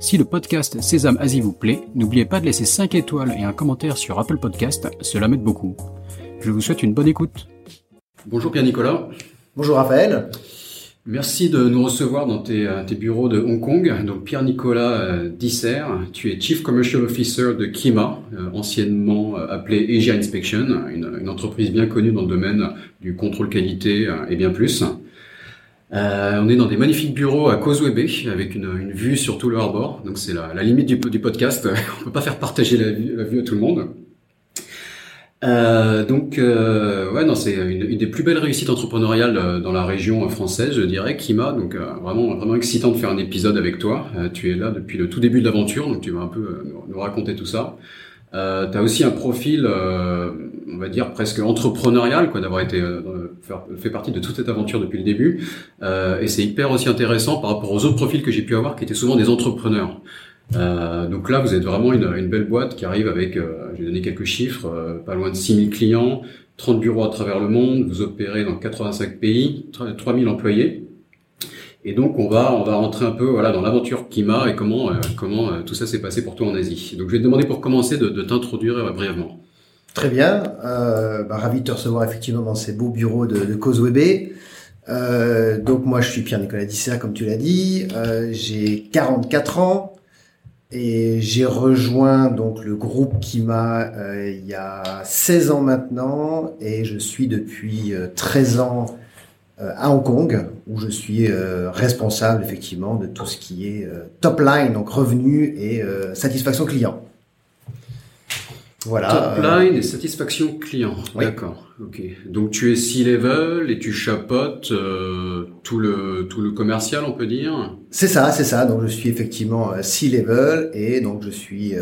Si le podcast Sésame Asie vous plaît, n'oubliez pas de laisser 5 étoiles et un commentaire sur Apple Podcast, cela m'aide beaucoup. Je vous souhaite une bonne écoute. Bonjour Pierre-Nicolas. Bonjour Raphaël. Merci de nous recevoir dans tes, bureaux de Hong Kong. Donc Pierre-Nicolas euh, Disser, tu es Chief Commercial Officer de Kima, euh, anciennement euh, appelé Asia Inspection, une, entreprise bien connue dans le domaine du contrôle qualité et bien plus. Euh, on est dans des magnifiques bureaux à Causeway Bay avec une, vue sur tout le harbor. Donc c'est la, la, limite du, podcast. on peut pas faire partager la vue, à tout le monde. Euh, donc euh, ouais non c'est une, une, des plus belles réussites entrepreneuriales euh, dans la région française je dirais Kima donc vraiment vraiment excitant de faire un épisode avec toi tu es là depuis le tout début de l'aventure donc tu vas un peu nous raconter tout ça euh, tu aussi un profil, euh, on va dire presque entrepreneurial, quoi, d'avoir été euh, fait partie de toute cette aventure depuis le début. Euh, et c'est hyper aussi intéressant par rapport aux autres profils que j'ai pu avoir, qui étaient souvent des entrepreneurs. Euh, donc là, vous êtes vraiment une, une, belle boîte qui arrive avec, euh, je vais donner quelques chiffres, pas loin de 6000 clients, 30 bureaux à travers le monde, vous opérez dans 85 pays, 3000 employés. Et donc on va on va rentrer un peu voilà dans l'aventure Kima et comment euh, comment euh, tout ça s'est passé pour toi en Asie. Donc je vais te demander pour commencer de, t'introduire euh, brièvement. Très bien, bah, ravi de te recevoir effectivement dans ces beaux bureaux de, de Causeway donc moi je suis Pierre-Nicolas Dissert comme tu l'as dit, j'ai 44 ans et j'ai rejoint donc le groupe Kima il y a 16 ans maintenant et je suis depuis 13 ans à Hong Kong, où je suis euh, responsable effectivement de tout ce qui est euh, top line, donc revenu et satisfaction client. Voilà. Top line et satisfaction client. D'accord. Ok. Donc tu es C-level et tu chapotes tout le tout le commercial, on peut dire? C'est ça, c'est ça. Donc je suis effectivement C-level et donc je suis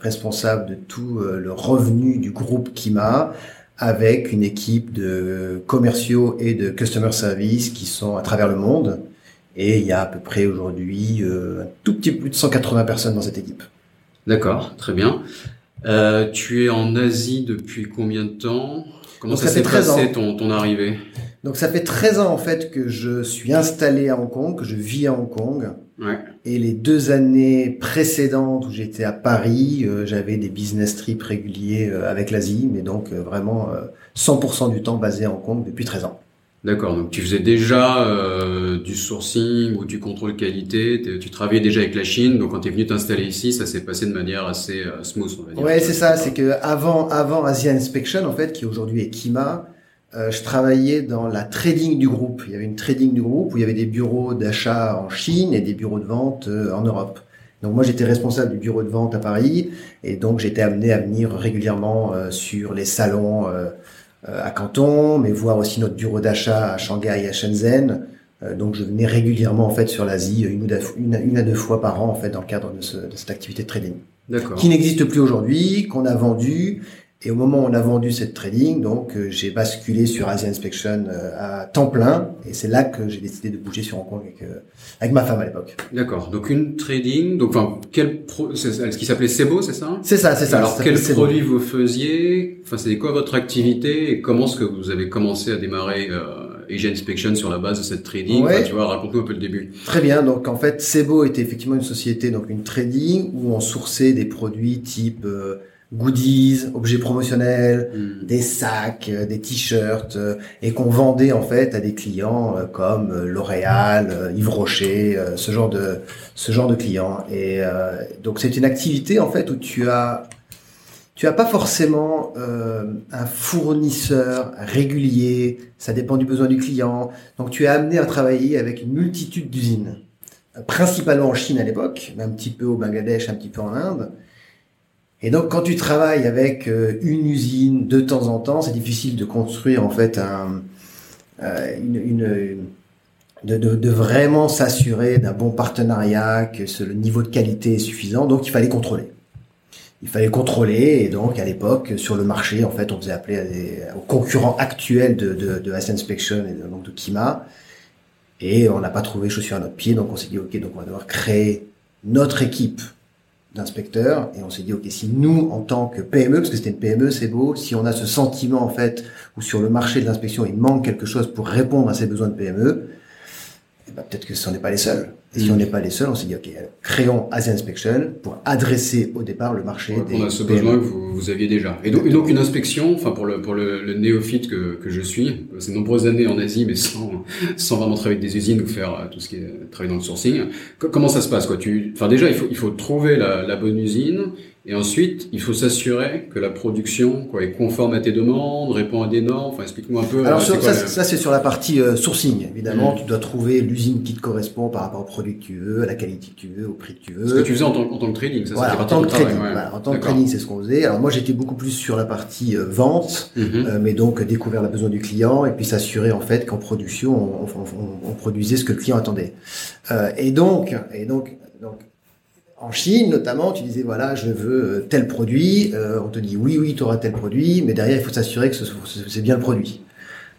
responsable de tout le revenu du groupe Kima avec une équipe de commerciaux et de customer service qui sont à travers le monde. Et il y a à peu près aujourd'hui euh, un tout petit peu plus de 180 personnes dans cette équipe. D'accord, très bien. Euh, tu es en Asie depuis combien de temps? Comment ça, s'est passé ton, ton arrivée? Donc ça fait 13 ans en fait que je suis installé à Hong Kong, que je vis à Hong Kong. Ouais. Et les deux années précédentes où j'étais à Paris, euh, j'avais des business trips réguliers euh, avec l'Asie, mais donc euh, vraiment 100% du temps basé à Hong Kong depuis 13 ans. D'accord, donc tu faisais déjà du sourcing ou du contrôle qualité, tu travaillais déjà avec la Chine, donc quand tu es venu t'installer ici, ça s'est passé de manière assez smooth, on va dire. Ouais, c'est ça, c'est que avant, avant Asia Inspection, en fait, qui aujourd'hui est Kima, euh, je travaillais dans la trading du groupe. Il y avait une trading du groupe où il y avait des bureaux d'achat en Chine et des bureaux de vente euh, en Europe. Donc moi j'étais responsable du bureau de vente à Paris et donc j'étais amené à venir régulièrement euh, sur les salons à Canton, mais voir aussi notre bureau d'achat à Shanghai et à Shenzhen. donc je venais régulièrement en fait sur l'Asie une, une, à deux fois par an en fait dans le cadre de, ce, de cette activité de trading. Qui n'existe plus aujourd'hui, qu'on a vendu et au moment où on a vendu cette trading, donc euh, j'ai basculé sur Asia Inspection euh, à temps plein, et c'est là que j'ai décidé de bouger sur Hong Kong avec, euh, avec ma femme à l'époque. D'accord. Donc une trading, donc enfin quel pro, ce qui s'appelait Sebo, c'est ça? C'est ça, c'est ça. Alors quel produit vous faisiez? Enfin, c'est quoi votre activité? Et comment est-ce que vous avez commencé à démarrer euh, Asia Inspection sur la base de cette trading? Ouais. Tu vois, raconte-nous un peu le début. Très bien. Donc en fait, Sebo était effectivement une société, donc une trading où on sourçait des produits type goodies, objets promotionnels, hmm. des sacs, euh, des t-shirts, euh, et qu'on vendait en fait à des clients euh, comme L'Oréal, Yves Rocher, ce genre de ce genre de clients. Et donc c'est une activité en fait où tu as tu as pas forcément un fournisseur régulier, ça dépend du besoin du client. Donc tu es amené à travailler avec une multitude d'usines, principalement en Chine à l'époque, mais un petit peu au Bangladesh, un petit peu en Inde. Et donc, quand tu travailles avec euh, une usine de temps en temps, c'est difficile de construire en fait un, euh, une, une de, de, de, vraiment s'assurer d'un bon partenariat, que le niveau de qualité est suffisant. Donc, il fallait contrôler. il fallait contrôler et donc à l'époque sur le marché en fait on faisait appeler aux concurrents actuels de, de, de Inspection et donc de Kima et on n'a pas trouvé chaussure à notre pied donc on s'est dit ok donc on va devoir créer notre équipe d'inspecteurs et on s'est dit ok si nous en tant que PME parce que c'était une PME c'est beau si on a ce sentiment en fait où sur le marché de l'inspection il manque quelque chose pour répondre à ces besoins de PME eh ben, peut-être que ce n'est pas les seuls et si on n'est pas les seuls, on s'est dit, OK, créons Asia Inspection pour adresser au départ le marché des On a ce besoin que vous, vous, aviez déjà. Et donc, et donc une inspection, enfin pour le, pour le, le néophyte que, que je suis, c'est nombreuses années en Asie, mais sans, sans vraiment travailler avec des usines ou faire euh, tout ce qui est travailler dans le sourcing. Comment ça se passe quoi? Tu, Enfin déjà, il faut, il faut trouver la, la bonne usine. Et ensuite, il faut s'assurer que la production quoi, est conforme à tes demandes, répond à des normes. Enfin, explique-moi un peu. Alors, euh, ça, ça c'est sur la partie euh, sourcing. Évidemment, mmh. tu dois trouver l'usine qui te correspond par rapport au produit que tu veux, à la qualité que tu veux, au prix que tu veux. Ce que tu faisais en tant, en tant que trading, ça voilà, en tant que trading. Voilà, en tant que trading, c'est ce qu'on faisait. Alors moi, j'étais beaucoup plus sur la partie euh, vente, mmh. euh, mais donc découvrir le besoin du client et puis s'assurer en fait qu'en production, on, on, on, produisait ce que le client attendait. Euh, et donc, et donc, donc en Chine, notamment, tu disais, voilà, je veux tel produit. Euh, on te dit, oui, oui, tu auras tel produit, mais derrière, il faut s'assurer que c'est bien le produit.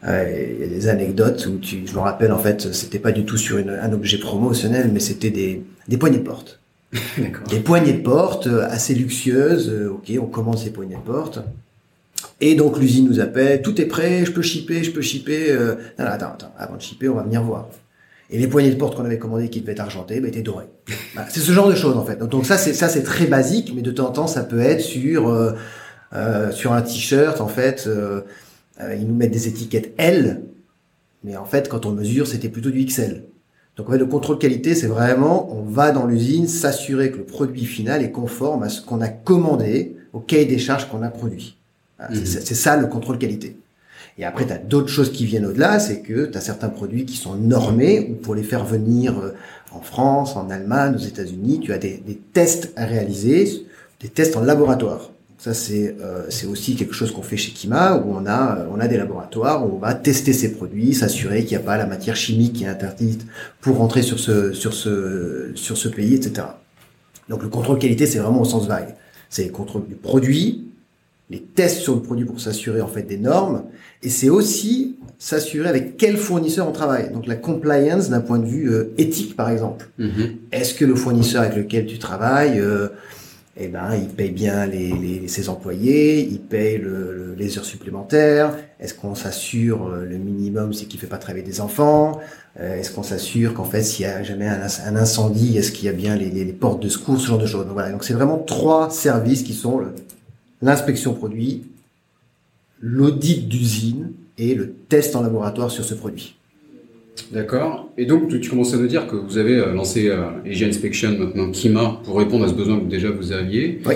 Euh, il y a des anecdotes où tu, je me rappelle, en fait, c'était pas du tout sur une, un objet promotionnel, mais c'était des, des poignées de porte. des poignées de porte assez luxueuses. ok, on commande ces poignées de porte. Et donc l'usine nous appelle, tout est prêt, je peux shipper, je peux shipper. Non, non, attends, attends, avant de shipper, on va venir voir. Et les poignées de porte qu'on avait commandées qui devaient être argentées, bah, étaient dorées. c'est ce genre de choses en fait. Donc, ça c'est ça c'est très basique, mais de temps en temps ça peut être sur euh, euh sur un t-shirt en fait. Euh, ils nous mettent des étiquettes L, mais en fait quand on mesure c'était plutôt du XL. Donc en fait, le contrôle qualité c'est vraiment on va dans l'usine s'assurer que le produit final est conforme à ce qu'on a commandé, au cahier des charges qu'on a produit. Mhm. C'est ça le contrôle qualité. Et après, tu as d'autres choses qui viennent au-delà, c'est que tu as certains produits qui sont normés, ou pour les faire venir euh, en France, en Allemagne, aux États-Unis, tu as des, des, tests à réaliser, des tests en laboratoire. Ça, c'est euh, c'est aussi quelque chose qu'on fait chez Kima, où on a, on a des laboratoires où on va tester ces produits, s'assurer qu'il n'y a pas la matière chimique qui est interdite pour rentrer sur ce, sur ce, sur ce pays, etc. Donc le contrôle qualité, c'est vraiment au sens vague. C'est le contrôle du produit, les tests sur le produit pour s'assurer en fait des normes, et c'est aussi s'assurer avec quel fournisseur on travaille. Donc la compliance d'un point de vue euh, éthique par exemple. Mm-hmm. Est-ce que le fournisseur avec lequel tu travailles, euh, eh ben il paye bien ses employés, il paye le, les heures supplémentaires. Est-ce qu'on s'assure euh, le minimum, c'est qu'il fait pas travailler des enfants? Est-ce qu'on s'assure qu'en fait s'il y a jamais un, un incendie, est-ce qu'il y a bien les, les, portes de secours, ce genre de choses? Donc voilà. Donc c'est vraiment trois services qui sont l'inspection produit, l'audit d'usine et le test en laboratoire sur ce produit. D'accord. Et donc, tu, commences à nous dire que vous avez euh, lancé euh, Inspection, maintenant Kima, pour répondre à ce besoin que déjà vous aviez. Oui.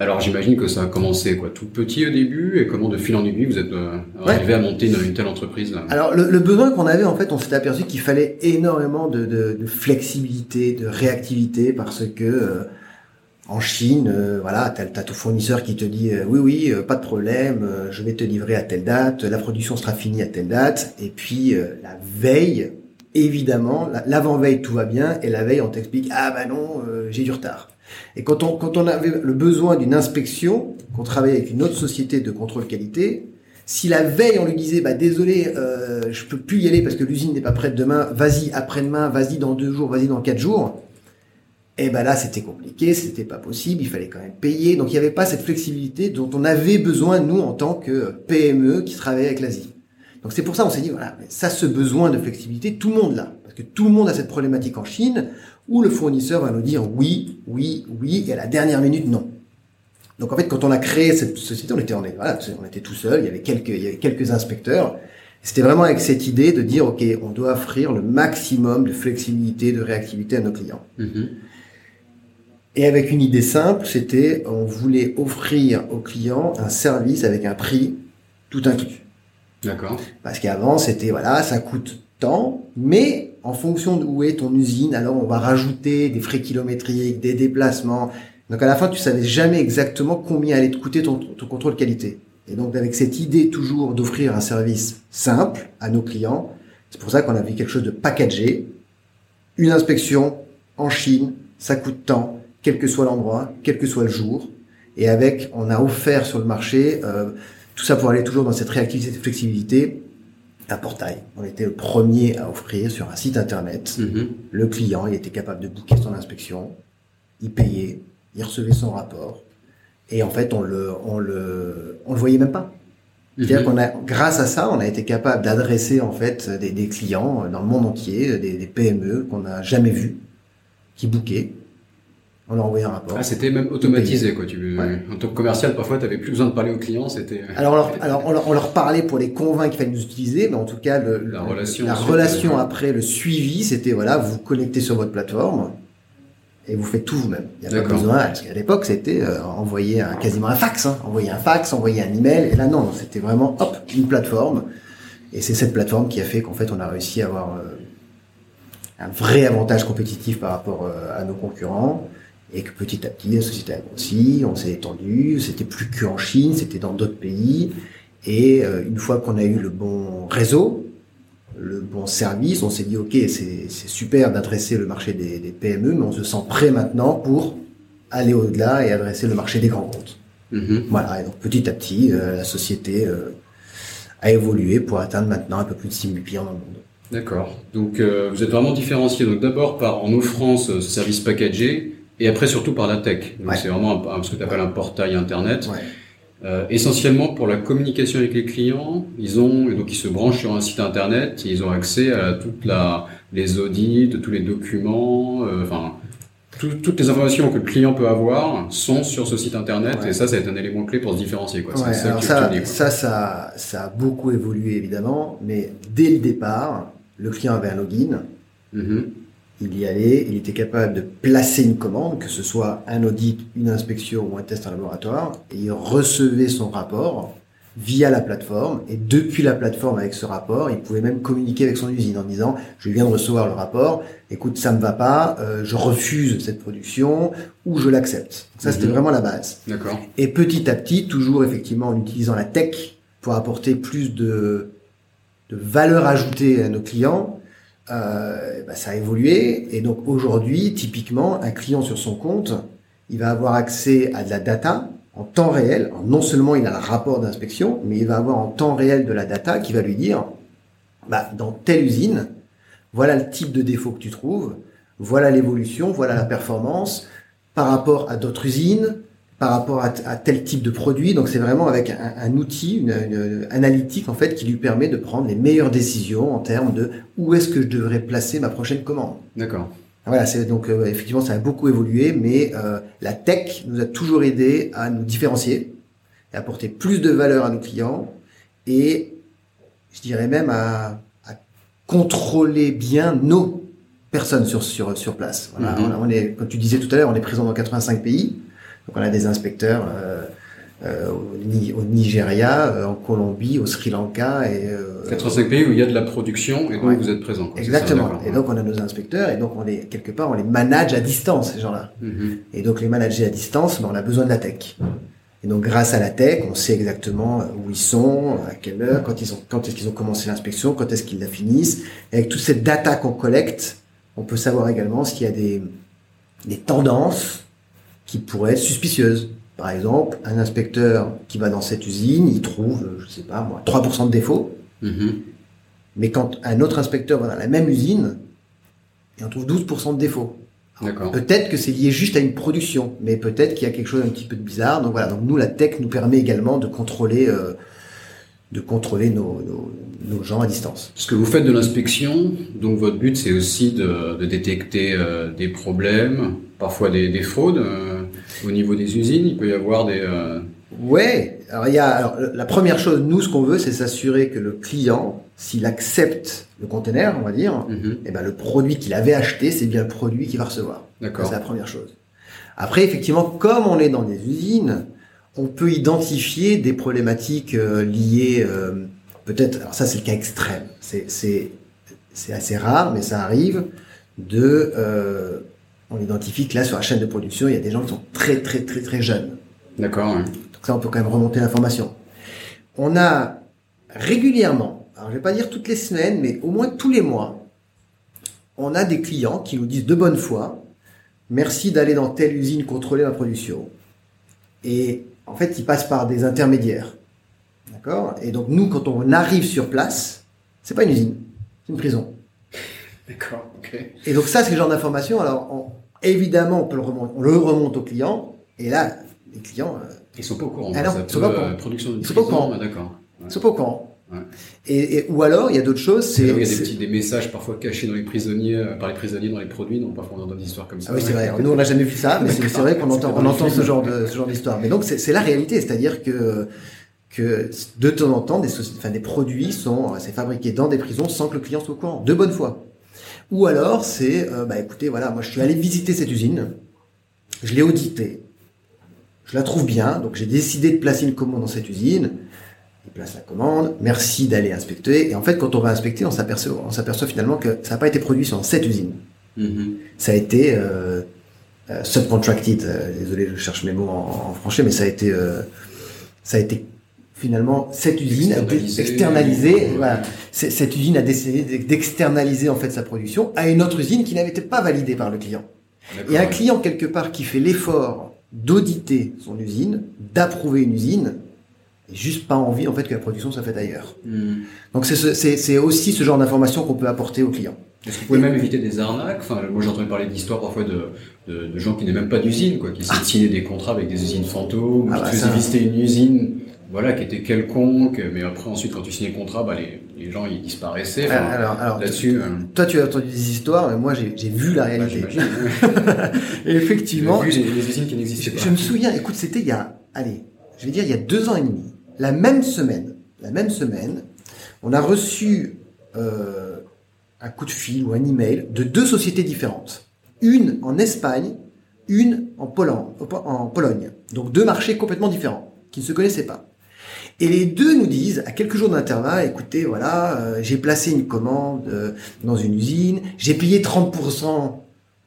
Alors, j'imagine que ça a commencé quoi, tout petit au début, et comment de fil en aiguille vous êtes euh, arrivé à monter une, telle entreprise là? Alors, le, besoin qu'on avait, en fait, on s'est aperçu qu'il fallait énormément de, de, de, flexibilité, de réactivité, parce que euh, en Chine, euh, voilà, t'as as ton fournisseur qui te dit euh, oui oui, euh, pas de problème, je vais te livrer à telle date, la production sera finie à telle date, et puis la veille, évidemment, l'avant-veille tout va bien, et la veille on t'explique ah bah non, j'ai du retard. Et quand on quand on avait le besoin d'une inspection, qu'on travaillait avec une autre société de contrôle qualité, si la veille on lui disait bah désolé, je peux plus y aller parce que l'usine n'est pas prête demain, vas-y après-demain, vas-y dans deux jours, vas-y dans quatre jours et ben là, c'était compliqué, c'était pas possible, il fallait quand même payer. Donc il n'y avait pas cette flexibilité dont on avait besoin, nous, en tant que PME qui travaillait avec l'Asie. Donc c'est pour ça on s'est dit, voilà, ça, ce besoin de flexibilité, tout le monde l'a. Parce que tout le monde a cette problématique en Chine, où le fournisseur va nous dire oui, oui, oui, et à la dernière minute, non. Donc en fait, quand on a créé cette société, on était, on, on était tout seul, il y avait quelques, il y avait quelques inspecteurs. C'était vraiment avec cette idée de dire, OK, on doit offrir le maximum de flexibilité, de réactivité à nos clients. Mm-hmm. Et avec une idée simple, c'était on voulait offrir aux clients un service avec un prix tout inclus. D'accord. Parce qu'avant, c'était voilà, ça coûte tant, mais en fonction d'où est ton usine, alors on va rajouter des frais kilométriques, des déplacements. Donc à la fin, tu savais jamais exactement combien allait te coûter ton, ton contrôle qualité. Et donc avec cette idée toujours d'offrir un service simple à nos clients, c'est pour ça qu'on a vu quelque chose de packagé. Une inspection en Chine, ça coûte tant quel que soit l'endroit, quel que soit le jour. Et avec, on a offert sur le marché, euh, tout ça pour aller toujours dans cette réactivité, cette flexibilité, un portail. On était le premier à offrir sur un site internet. Mhm. Le client, il était capable de booker son inspection, il payait, il recevait son rapport, et en fait, on le, on le, on le voyait même pas. C'est-à-dire Mhm. qu'on a, grâce à ça, on a été capable d'adresser en fait des, des clients dans le monde entier, des, des PME qu'on n'a jamais vus, qui bookaient. On leur envoyait un rapport. Ah, c'était même automatisé, quoi. Tu, Ouais. En tant que commercial, parfois, tu avais plus besoin de parler aux clients, c'était... Alors, on leur, alors on, leur, on leur parlait pour les convaincre qu'il fallait nous utiliser, mais en tout cas, le, La le- relation la ensuite, relation après, le suivi, c'était voilà, vous vous connectez sur votre plateforme et vous faites tout vous-même. Il n'y a pas besoin, parce qu'à l'époque, c'était euh, envoyer un, quasiment un fax, hein, envoyer un fax, envoyer un email, et là non, c'était vraiment hop une plateforme. Et c'est cette plateforme qui a fait qu'en fait, on a réussi à avoir euh, un vrai avantage compétitif par rapport euh, à nos concurrents. Et que petit à petit, la société a grossi, on s'est étendu, c'était plus qu'en Chine, c'était dans d'autres pays. Et euh, une fois qu'on a eu le bon réseau, le bon service, on s'est dit, OK, c'est super d'adresser le marché des, des PME, mais on se sent prêt maintenant pour aller au-delà et adresser le marché des grands comptes. Mhm. Voilà, et donc petit à petit, euh, la société euh, a évolué pour atteindre maintenant un peu plus de 6 000 clients dans le monde. D'accord. Donc, euh, vous êtes vraiment différencié. Donc, d'abord par en offrant ce service packagé, et après surtout par la tech. Donc, Ouais. c'est vraiment un, un- ce que tu appelles un portail internet. Ouais. Euh, essentiellement pour la communication avec les clients, ils ont donc ils se branchent sur un site internet, et ils ont accès à toute la les audits, tous les documents, euh, enfin tout- toutes les informations que le client peut avoir sont sur ce site internet Ouais. et ça, être un élément clé pour se différencier. Quoi. Ouais, c'est ça ça, tu dis. Quoi. ça, ça, ça a beaucoup évolué évidemment, mais dès le départ, le client avait un login, Mhm. Il y allait, il était capable de placer une commande, que ce soit un audit, une inspection ou un test en laboratoire, et il recevait son rapport via la plateforme, et depuis la plateforme avec ce rapport, il pouvait même communiquer avec son usine en disant, je viens de recevoir le rapport, écoute, ça me va pas, euh, je refuse cette production, ou je l'accepte. Ça, c'était Mhm. vraiment la base. D'accord. Et petit à petit, toujours effectivement en utilisant la tech pour apporter plus de, de valeur ajoutée à nos clients, euh, bah, ça a évolué. Et donc aujourd'hui, typiquement, un client sur son compte, il va avoir accès à de la data en temps réel. Non seulement il a le rapport d'inspection, mais il va avoir en temps réel de la data qui va lui dire, bah, dans telle usine, voilà le type de défaut que tu trouves, voilà l'évolution, voilà la performance par rapport à d'autres usines, par rapport à, à tel type de produit. Donc c'est vraiment avec un, un outil, une, une analytique en fait, qui lui permet de prendre les meilleures décisions en termes de où est-ce que je devrais placer ma prochaine commande. D'accord. Voilà, c'est donc euh, effectivement ça a beaucoup évolué, mais euh, la tech nous a toujours aidé à nous différencier, et apporter plus de valeur à nos clients et je dirais même à, à contrôler bien nos personnes sur sur sur place. Voilà, Mhm. on, on est, comme tu disais tout à l'heure, on est présent dans 85 pays, donc on a des inspecteurs. Euh, euh, au, Ni- au Nigeria, euh, en Colombie, au Sri Lanka et euh, 85 pays où il y a de la production et donc Ouais. vous êtes présent. quoi. Exactement. ça, et donc on a nos inspecteurs et donc on les quelque part on les manage à distance ces gens-là. Mhm. Et donc les manager à distance, ben, on a besoin de la tech. Et donc grâce à la tech, on sait exactement où ils sont, à quelle heure, quand ils ont, quand est-ce qu'ils ont commencé l'inspection, quand est-ce qu'ils la finissent. Et avec toute cette data qu'on collecte, on peut savoir également s'il y a des, des tendances qui pourraient être suspicieuses. Par exemple, un inspecteur qui va dans cette usine, il trouve, je sais pas moi, 3% de défauts. Mhm. Mais quand un autre inspecteur va dans la même usine, il en trouve 12% de défauts. Peut-être que c'est lié juste à une production, mais peut-être qu'il y a quelque chose un petit peu de bizarre. Donc voilà, donc nous la tech nous permet également de contrôler, euh, de contrôler nos, nos, nos gens à distance. Parce que vous faites de l'inspection, donc votre but c'est aussi de, de détecter euh, des problèmes, parfois des, des fraudes euh, au niveau des usines. Il peut y avoir des. euh, Ouais. Alors il y a alors, la première chose, nous ce qu'on veut, c'est s'assurer que le client, s'il accepte le conteneur, on va dire, mhm. eh ben le produit qu'il avait acheté, c'est bien le produit qu'il va recevoir. D'accord. C'est la première chose. Après, effectivement, comme on est dans des usines, on peut identifier des problématiques euh, liées, euh, peut-être, alors ça c'est le cas extrême, c'est, c'est, c'est assez rare, mais ça arrive, de, euh, on identifie que là sur la chaîne de production, il y a des gens qui sont très très très très jeunes. D'accord. ouais. Donc ça, on peut quand même remonter l'information. On a régulièrement, alors je vais pas dire toutes les semaines, mais au moins tous les mois, on a des clients qui nous disent de bonne foi, merci d'aller dans telle usine contrôler ma production. Et en fait, ils passent par des intermédiaires. D'accord? Et donc, nous, quand on arrive sur place, c'est pas une usine, c'est une prison. D'accord, ok. Et donc, ça, c'est le genre d'information. Alors, on- évidemment, on, peut le remonter, on le remonte aux clients. Et là, les clients, euh, Ils sont pas au courant. Ah non, ils sont pas au courant. euh, production Ils sont pas au courant. D'accord. Ils sont pas au courant. Ouais. Et, et- ou alors, il y a d'autres choses. C'est il y a des c'est- petits des messages parfois cachés dans les prisonniers, euh, par les prisonniers dans les produits, donc parfois on entend des histoires comme ça. Ah oui, c'est vrai. Nous, on n'a jamais vu ça, mais c'est vrai qu'on entend, on entend ce genre de ce genre d'histoire. Mais donc, c'est la réalité, c'est-à-dire que que de temps en temps, des, soci- enfin, des produits sont c'est fabriqué dans des prisons sans que le client soit au courant, de bonne foi. Ou alors, c'est euh, bah écoutez, voilà, moi je suis allé visiter cette usine, je l'ai auditée, je la trouve bien, donc j'ai décidé de placer une commande dans cette usine. Il place la commande, merci d'aller inspecter. Et en fait, quand on va inspecter, on s'aperçoit, on s'aperçoit finalement que ça n'a pas été produit sur cette usine Mhm. ça a été euh, euh, subcontracted. euh, désolé, je cherche mes mots en, en français, mais ça a été, euh, ça a été finalement cette usine a Externalisé. Voilà, cette usine a décidé d'externaliser en fait sa production à une autre usine qui n'avait été pas validée par le client. Et un client quelque part qui fait l'effort d'auditer son usine, d'approuver une usine, et juste pas envie en fait que la production soit faite ailleurs. Mhm. Donc c'est ce- c'est c'est aussi ce genre d'information qu'on peut apporter aux clients. Est-ce que vous pouvez même éviter des arnaques? Enfin, moi j'ai entendu parler d'histoires parfois de, de, de gens qui n'aient même pas d'usine, quoi, qui essaient de signer des contrats avec des usines fantômes, Ah qui bah ça. visiter une usine, voilà, qui était quelconque, mais après ensuite quand tu signais le contrat, bah, les, les gens ils disparaissaient. Enfin, alors, alors Là-dessus, euh, toi tu as entendu des histoires, mais moi j'ai vu la réalité. Et effectivement, J'ai vu, des usines qui n'existaient pas. je me souviens, écoute, c'était il y a, allez, je vais dire il y a deux ans et demi, la même semaine, la même semaine, on a reçu euh, un coup de fil ou un email de deux sociétés différentes, une en Espagne, une en Pologne, en Pologne, donc deux marchés complètement différents qui ne se connaissaient pas. Et les deux nous disent, à quelques jours d'intervalle, écoutez, voilà, euh, j'ai placé une commande euh, dans une usine, j'ai payé 30%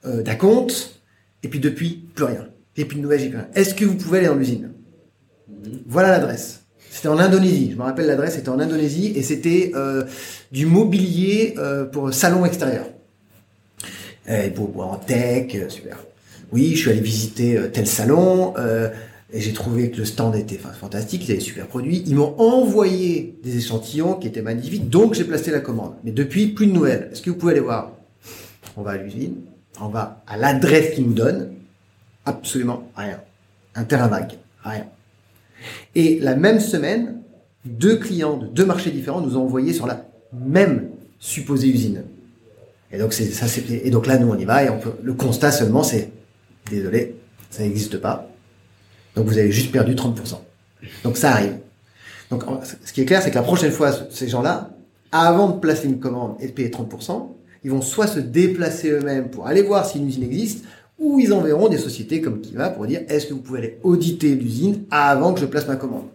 euh, d'acompte, et puis depuis, plus rien. J'ai plus de nouvelles, j'ai plus rien. Est-ce que vous pouvez aller dans l'usine. Voilà l'adresse. C'était en Indonésie. Je me rappelle l'adresse, c'était en Indonésie, et c'était euh, du mobilier pour salon extérieur. Et pour, pour en tech, super. Oui, je suis allé visiter tel salon, et j'ai trouvé que le stand était fantastique, ils avaient des super produits. Ils m'ont envoyé des échantillons qui étaient magnifiques, donc j'ai placé la commande. Mais depuis, plus de nouvelles. Est-ce que vous pouvez aller voir? On va à l'usine, on va à l'adresse qu'ils nous donnent, absolument rien. Un terrain vague, rien. Et la même semaine, deux clients de deux marchés différents nous ont envoyé sur la même supposée usine. Et donc ça et donc là nous on y va et on peut le constat seulement c'est désolé, ça n'existe pas. Donc vous avez juste perdu 30%. Donc ça arrive. Donc ce qui est clair c'est que la prochaine fois ces gens-là avant de placer une commande et de payer 30%, ils vont soit se déplacer eux-mêmes pour aller voir si une usine existe ou ils enverront des sociétés comme Kiva pour dire est-ce que vous pouvez aller auditer l'usine avant que je place ma commande?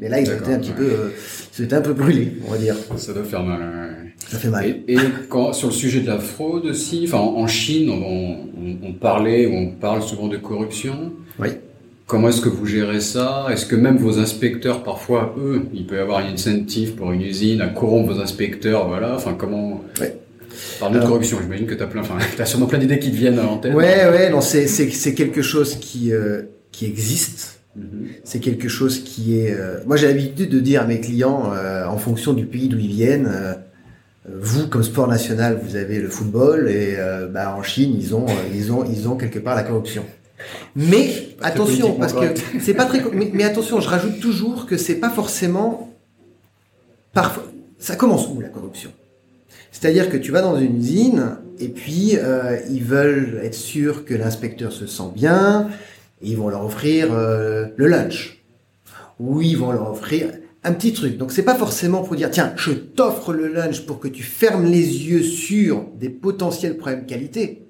Mais là, ils ont été D'accord, un petit ouais. peu, euh, ils un peu brûlés, on va dire. Ça doit faire mal. ouais. Ça fait mal. Et, et quand, sur le sujet de la fraude aussi, enfin en Chine, on, on, on parlait, on parle souvent de corruption. Oui. Comment est-ce que vous gérez ça? Est-ce que même vos inspecteurs, parfois, eux, il peut y avoir une incentive pour une usine à corrompre vos inspecteurs, voilà. Enfin, comment? Ouais. Parle de corruption. J'imagine que t'as plein, enfin, t'as sûrement plein d'idées qui te viennent en tête. Ouais, ouais, non, c'est quelque chose qui euh, qui existe. Mhm. C'est quelque chose qui est. euh, Moi, j'ai l'habitude de dire à mes clients, euh, en fonction du pays d'où ils viennent, vous comme sport national, vous avez le football et bah, en Chine, ils ont, ils ont, ils ont quelque part la corruption. Mais attention, parce que c'est pas très. Mais, mais attention, je rajoute toujours que c'est pas forcément. Parfois, ça commence où la corruption? C'est-à-dire que tu vas dans une usine et puis euh, ils veulent être sûrs que l'inspecteur se sent bien. Et ils vont leur offrir euh, le lunch. Ou ils vont leur offrir un petit truc. Donc c'est pas forcément pour dire tiens, je t'offre le lunch pour que tu fermes les yeux sur des potentiels problèmes qualité.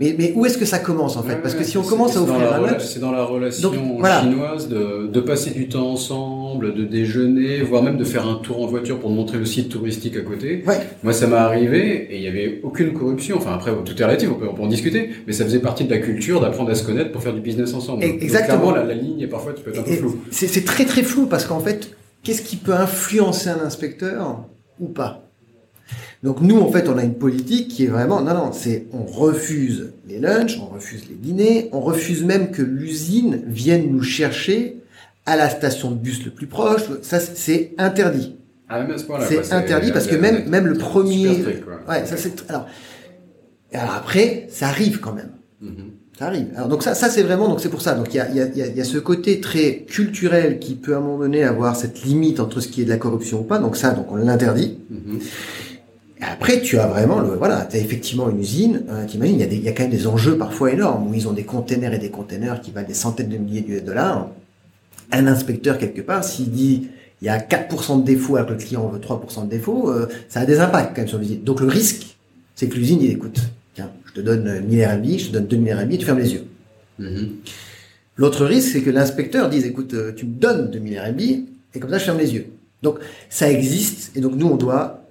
Mais, mais où est-ce que ça commence en fait Ouais, Parce que si on commence à offrir la un lunch, c'est dans la relation Donc, voilà. chinoise de, de passer du temps ensemble, de déjeuner, voire même de faire un tour en voiture pour montrer le site touristique à côté. ouais, Moi, ça m'est arrivé et il y avait aucune corruption. Enfin, après, tout est relatif, on peut, on peut en discuter, mais ça faisait partie de la culture d'apprendre à se connaître pour faire du business ensemble. Et- exactement. clairement, la, la ligne, parfois, tu peux être un peu Et flou. C'est c'est très très flou parce qu'en fait, qu'est-ce qui peut influencer un inspecteur ou pas? Donc nous, en fait, on a une politique qui est vraiment, non, non, c'est on refuse les lunchs, on refuse les dîners, on refuse même que l'usine vienne nous chercher à la station de bus le plus proche. Ça, c'est interdit. Ah, même à ce point-là. C'est interdit parce que même même le premier. ouais, ça c'est alors. Alors après, ça arrive quand même. Mm-hmm. Ça arrive. Alors donc ça, ça c'est vraiment donc c'est pour ça. Donc il y a, y, a, il y a ce côté très culturel qui peut à un moment donné avoir cette limite entre ce qui est de la corruption ou pas. Donc ça, donc on l'interdit. Mm-hmm. Après, tu as vraiment le voilà, tu as effectivement une usine. Euh, T'imagines, il y a des, il y a quand même des enjeux parfois énormes où ils ont des containers et des containers qui valent des centaines de milliers de dollars. Un inspecteur quelque part, s'il dit il y a 4% de défauts alors que le client veut 3% de défauts, euh, ça a des impacts quand même sur l'usine. Donc le risque, c'est que l'usine dit écoute, tiens, je te donne 1000 RMB, je te donne 2000 RMB, tu fermes les yeux. Mm-hmm. L'autre risque, c'est que l'inspecteur dise écoute, euh, tu me donnes 2000 RMB et comme ça je ferme les yeux. Donc ça existe et donc nous on doit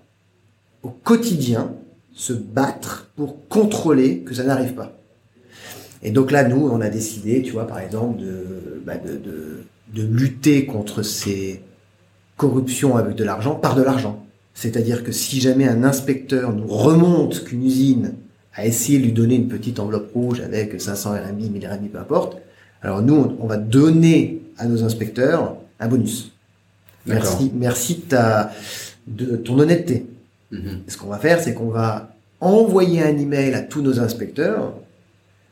au quotidien se battre pour contrôler que ça n'arrive pas. Et donc là, nous, on a décidé, tu vois, par exemple, de, bah de, de, de lutter contre ces corruptions avec de l'argent par de l'argent. C'est-à-dire que si jamais un inspecteur nous remonte qu'une usine a essayé de lui donner une petite enveloppe rouge avec 500 RMB, 1000 RMB, peu importe, alors nous, on va donner à nos inspecteurs un bonus. Merci, merci de, ta, de ton honnêteté. Mhm. Ce qu'on va faire, c'est qu'on va envoyer un email à tous nos inspecteurs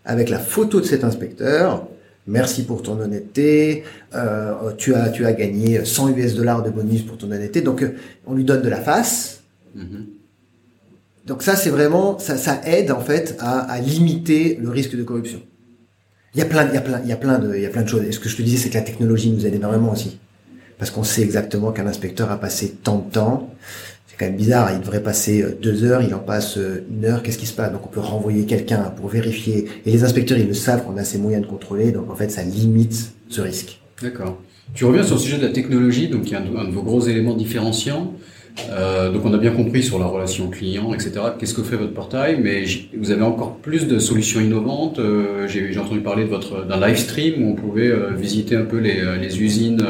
avec la photo de cet inspecteur. Merci pour ton honnêteté. Euh, tu as tu as gagné 100 US dollars de bonus pour ton honnêteté. Donc euh, on lui donne de la face. Mhm. Donc ça c'est vraiment ça ça aide en fait à, à, limiter le risque de corruption. Il y a plein il y a plein il y a plein de il y a plein de choses. Et ce que je te disais c'est que la technologie nous aide énormément aussi parce qu'on sait exactement qu'un inspecteur a passé tant de temps quand même bizarre. Il devrait passer euh, deux heures, il en passe euh, une heure. Qu'est-ce qui se passe? Donc on peut renvoyer quelqu'un pour vérifier. Et les inspecteurs, ils le savent qu'on a ces moyens de contrôler. Donc en fait, ça limite ce risque. D'accord. Tu reviens sur le sujet de la technologie, donc il y a un, de vos gros éléments différenciants. Euh, donc on a bien compris sur la relation client, etc. Qu'est-ce que fait votre portail, mais vous avez encore plus de solutions innovantes. J'ai entendu parler de votre d'un live stream où on pouvait visiter un peu les usines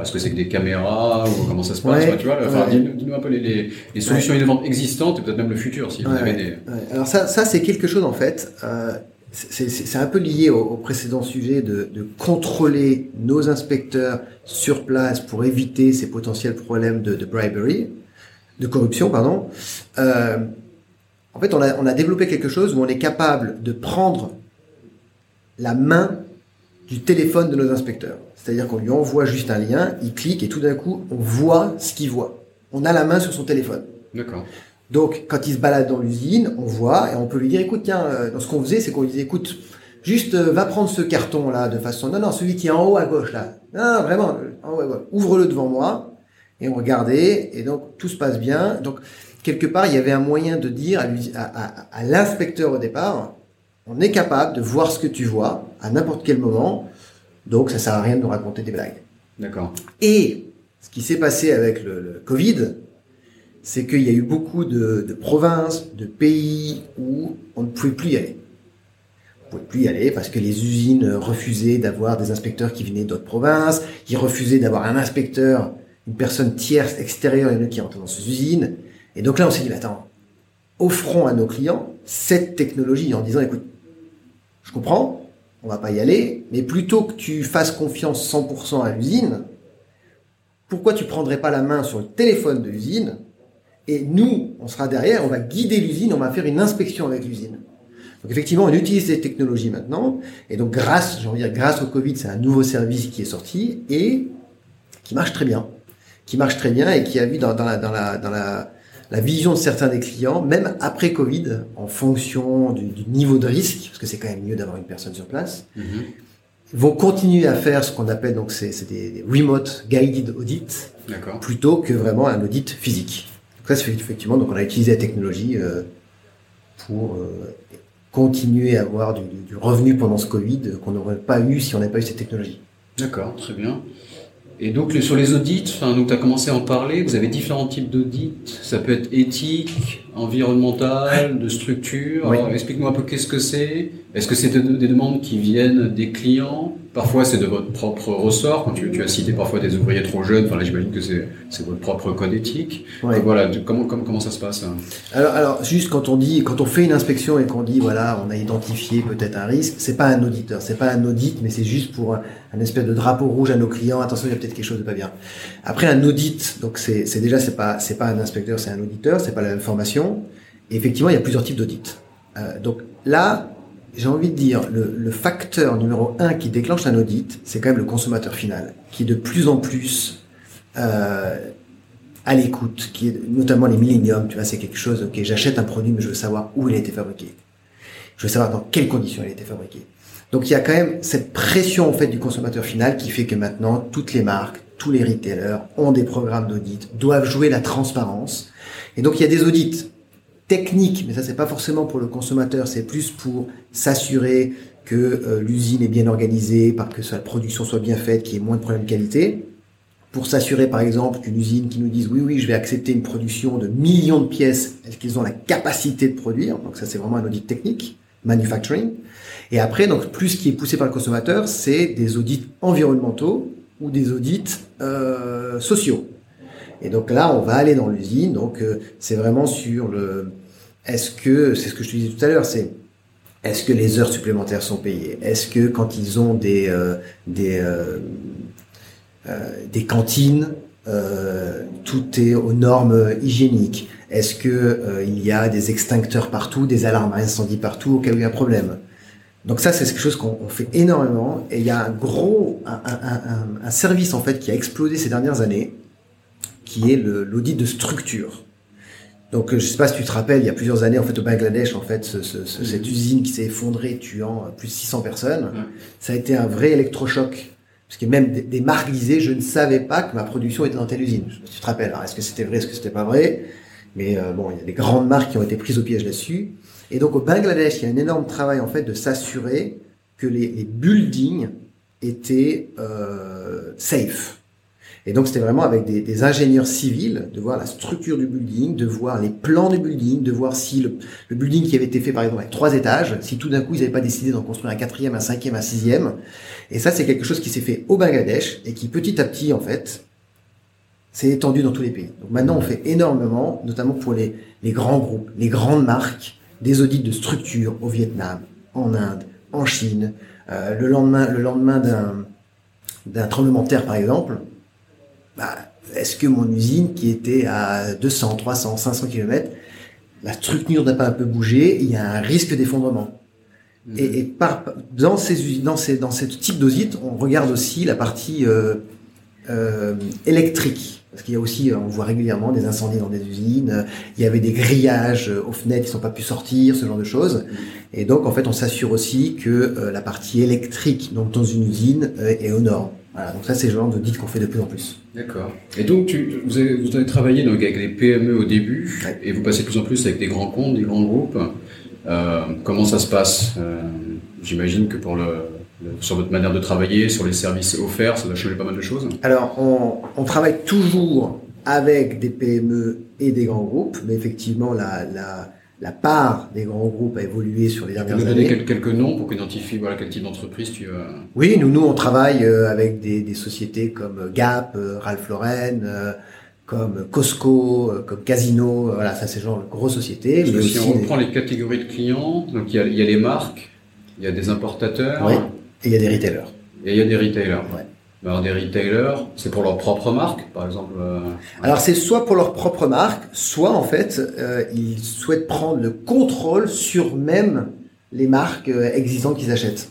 est-ce que c'est que des caméras ou comment ça se passe Tu vois, enfin, dis-nous un peu les, les, solutions innovantes existantes et peut-être même le futur si vous avez des. Alors ça, ça c'est quelque chose en fait. Euh, c'est un peu lié au, au précédent sujet de, de, contrôler nos inspecteurs sur place pour éviter ces potentiels problèmes de, de bribery, de corruption, pardon. Euh, en fait, on a, on a développé quelque chose où on est capable de prendre la main du téléphone de nos inspecteurs. C'est-à-dire qu'on lui envoie juste un lien, il clique et tout d'un coup, on voit ce qu'il voit. On a la main sur son téléphone. D'accord. Donc, quand il se balade dans l'usine, on voit et on peut lui dire, écoute, tiens, euh, dans ce qu'on faisait, c'est qu'on lui disait, écoute, juste euh, va prendre ce carton là de façon, non, non, celui qui est en haut à gauche là, non, vraiment, en haut à gauche, ouvre-le devant moi et on regardait et donc tout se passe bien. Donc quelque part, il y avait un moyen de dire à, à, à l'inspecteur au départ, on est capable de voir ce que tu vois à n'importe quel moment donc ça sert à rien de nous raconter des blagues. D'accord. Et ce qui s'est passé avec le, Covid, c'est qu'il y a eu beaucoup de, provinces, de pays où on ne pouvait plus y aller. On ne pouvait plus y aller parce que les usines refusaient d'avoir des inspecteurs qui venaient d'autres provinces, ils refusaient d'avoir un inspecteur, une personne tierce extérieure à nous qui rentre dans ces usines. Et donc là, on s'est dit, attends, offrons à nos clients cette technologie en disant, écoute, je comprends, on va pas y aller, mais plutôt que tu fasses confiance 100% à l'usine, pourquoi tu prendrais pas la main sur le téléphone de l'usine et nous, on sera derrière, on va guider l'usine, on va faire une inspection avec l'usine. Donc effectivement, on utilise ces technologies maintenant, et donc grâce, j'ai envie de dire, grâce au Covid, c'est un nouveau service qui est sorti et qui marche très bien, qui marche très bien et qui a vu dans, dans la, dans la, dans la la vision de certains des clients, même après Covid, en fonction du, niveau de risque, parce que c'est quand même mieux d'avoir une personne sur place, mhm. vont continuer à faire ce qu'on appelle donc c'est des remote guided audits, plutôt que vraiment un audit physique. Donc ça, c'est effectivement donc on a utilisé la technologie euh, pour euh, continuer à avoir du, du, revenu pendant ce Covid qu'on n'aurait pas eu si on n'avait pas eu cette technologie. D'accord, très bien. Et donc sur les audits, enfin, donc tu as commencé à en parler, vous avez différents types d'audits, ça peut être éthique, environnemental, de structure. Explique-moi un peu qu'est-ce que c'est. Est-ce que c'est des demandes qui viennent des clients? Parfois c'est de votre propre ressort. Quand tu, tu, as cité parfois des ouvriers trop jeunes, enfin là j'imagine que c'est, votre propre code éthique. Ouais. Voilà, comment, comment, comment ça se passe hein? Alors, alors, juste quand on dit, quand on fait une inspection et qu'on dit, voilà, on a identifié peut-être un risque, c'est pas un auditeur, c'est pas un audit, mais c'est juste pour un, un, espèce de drapeau rouge à nos clients. Attention, il y a peut-être quelque chose de pas bien. Après, un audit, donc c'est, c'est déjà, c'est pas, c'est pas un inspecteur, c'est un auditeur, c'est pas la même formation. Et effectivement, il y a plusieurs types d'audits. Euh, donc là, j'ai envie de dire, le, facteur numéro un qui déclenche un audit, c'est quand même le consommateur final, qui est de plus en plus euh, à l'écoute, qui est notamment les milléniums. Tu vois, c'est quelque chose. Ok, j'achète un produit, mais je veux savoir où il a été fabriqué. Je veux savoir dans quelles conditions il a été fabriqué. Donc il y a quand même cette pression en fait du consommateur final qui fait que maintenant toutes les marques, tous les retailers ont des programmes d'audit, doivent jouer la transparence. Et donc il y a des audits technique, mais ça c'est pas forcément pour le consommateur, c'est plus pour s'assurer que euh, l'usine est bien organisée, par que la production soit bien faite, qu'il y ait moins de problèmes de qualité. Pour s'assurer par exemple qu'une usine qui nous dise oui oui je vais accepter une production de millions de pièces, est-ce qu'ils ont la capacité de produire? Donc ça c'est vraiment un audit technique, manufacturing. Et après donc plus ce qui est poussé par le consommateur, c'est des audits environnementaux ou des audits euh, sociaux. Et donc là, on va aller dans l'usine. Donc euh, c'est vraiment sur le. Est-ce que c'est ce que je te disais tout à l'heure, c'est est-ce que les heures supplémentaires sont payées? Est-ce que quand ils ont des euh, des euh, des cantines, tout est aux normes hygiéniques? Est-ce que il y a des extincteurs partout, des alarmes à incendie partout au il y a un problème? Donc ça, c'est quelque chose qu'on fait énormément. Et il y a un gros, un, un service en fait qui a explosé ces dernières années, qui est l'audit de structure. Donc, je sais pas si tu te rappelles, il y a plusieurs années, en fait, au Bangladesh, en fait, ce, ce, ce, cette usine qui s'est effondrée, tuant plus de 600 personnes, ça a été un vrai électrochoc. Parce que même des, des, marques disaient, je ne savais pas que ma production était dans telle usine. Je sais pas si tu te rappelles. Alors, est-ce que c'était vrai, est-ce que c'était pas vrai? Mais euh, bon, il y a des grandes marques qui ont été prises au piège là-dessus. Et donc, au Bangladesh, il y a un énorme travail, en fait, de s'assurer que les, les, buildings étaient euh, safe. Et donc c'était vraiment avec des, ingénieurs civils, de voir la structure du building, de voir les plans du building, de voir si le, building qui avait été fait par exemple avec trois étages, si tout d'un coup ils n'avaient pas décidé d'en construire un quatrième, un cinquième, un sixième. Et ça c'est quelque chose qui s'est fait au Bangladesh et qui petit à petit en fait s'est étendu dans tous les pays. Donc maintenant on fait énormément, notamment pour les, les grands groupes, les grandes marques, des audits de structure au Vietnam, en Inde, en Chine. Euh, le lendemain, le lendemain d'un d'un tremblement de terre par exemple, bah, est-ce que mon usine qui était à 200, 300, 500 km, la structure n'a pas un peu bougé, il y a un risque d'effondrement. Mmh. Et, et par, dans, ces, dans, ces, dans ce type d'audit, on regarde aussi la partie euh, euh, électrique. Parce qu'il y a aussi, on voit régulièrement des incendies dans des usines, il y avait des grillages aux fenêtres qui ne sont pas pu sortir, ce genre de choses. Et donc, en fait, on s'assure aussi que euh, la partie électrique donc, dans une usine euh, est aux normes. Voilà, donc ça, c'est le genre d'audit qu'on fait de plus en plus. D'accord. Et donc, tu, vous, avez, vous avez travaillé donc, avec les PME au début, ouais. et vous passez de plus en plus avec des grands comptes, des grands groupes. Euh, comment ça se passe? Euh, J'imagine que pour le, le, sur votre manière de travailler, sur les services offerts, ça doit changer pas mal de choses. Alors, on, on travaille toujours avec des PME et des grands groupes, mais effectivement, la, la, la part des grands groupes a évolué sur les dernières années. Tu peux nous donner quelques noms pour identifier voilà, quel type d'entreprise tu as? Oui, nous, nous, on travaille euh, avec des, des sociétés comme Gap, euh, Ralph Lauren, euh, comme Costco, comme Casino, voilà, ça c'est genre de grosses sociétés. Mais si on reprend des... les catégories de clients, donc il y, a, il y a les marques, il y a des importateurs. Oui, et il y a des retailers. Et il y a des retailers. Ouais. Alors des retailers, c'est pour leur propre marque, par exemple. Euh, Alors c'est soit pour leur propre marque, soit en fait euh, ils souhaitent prendre le contrôle sur même les marques euh, existantes qu'ils achètent.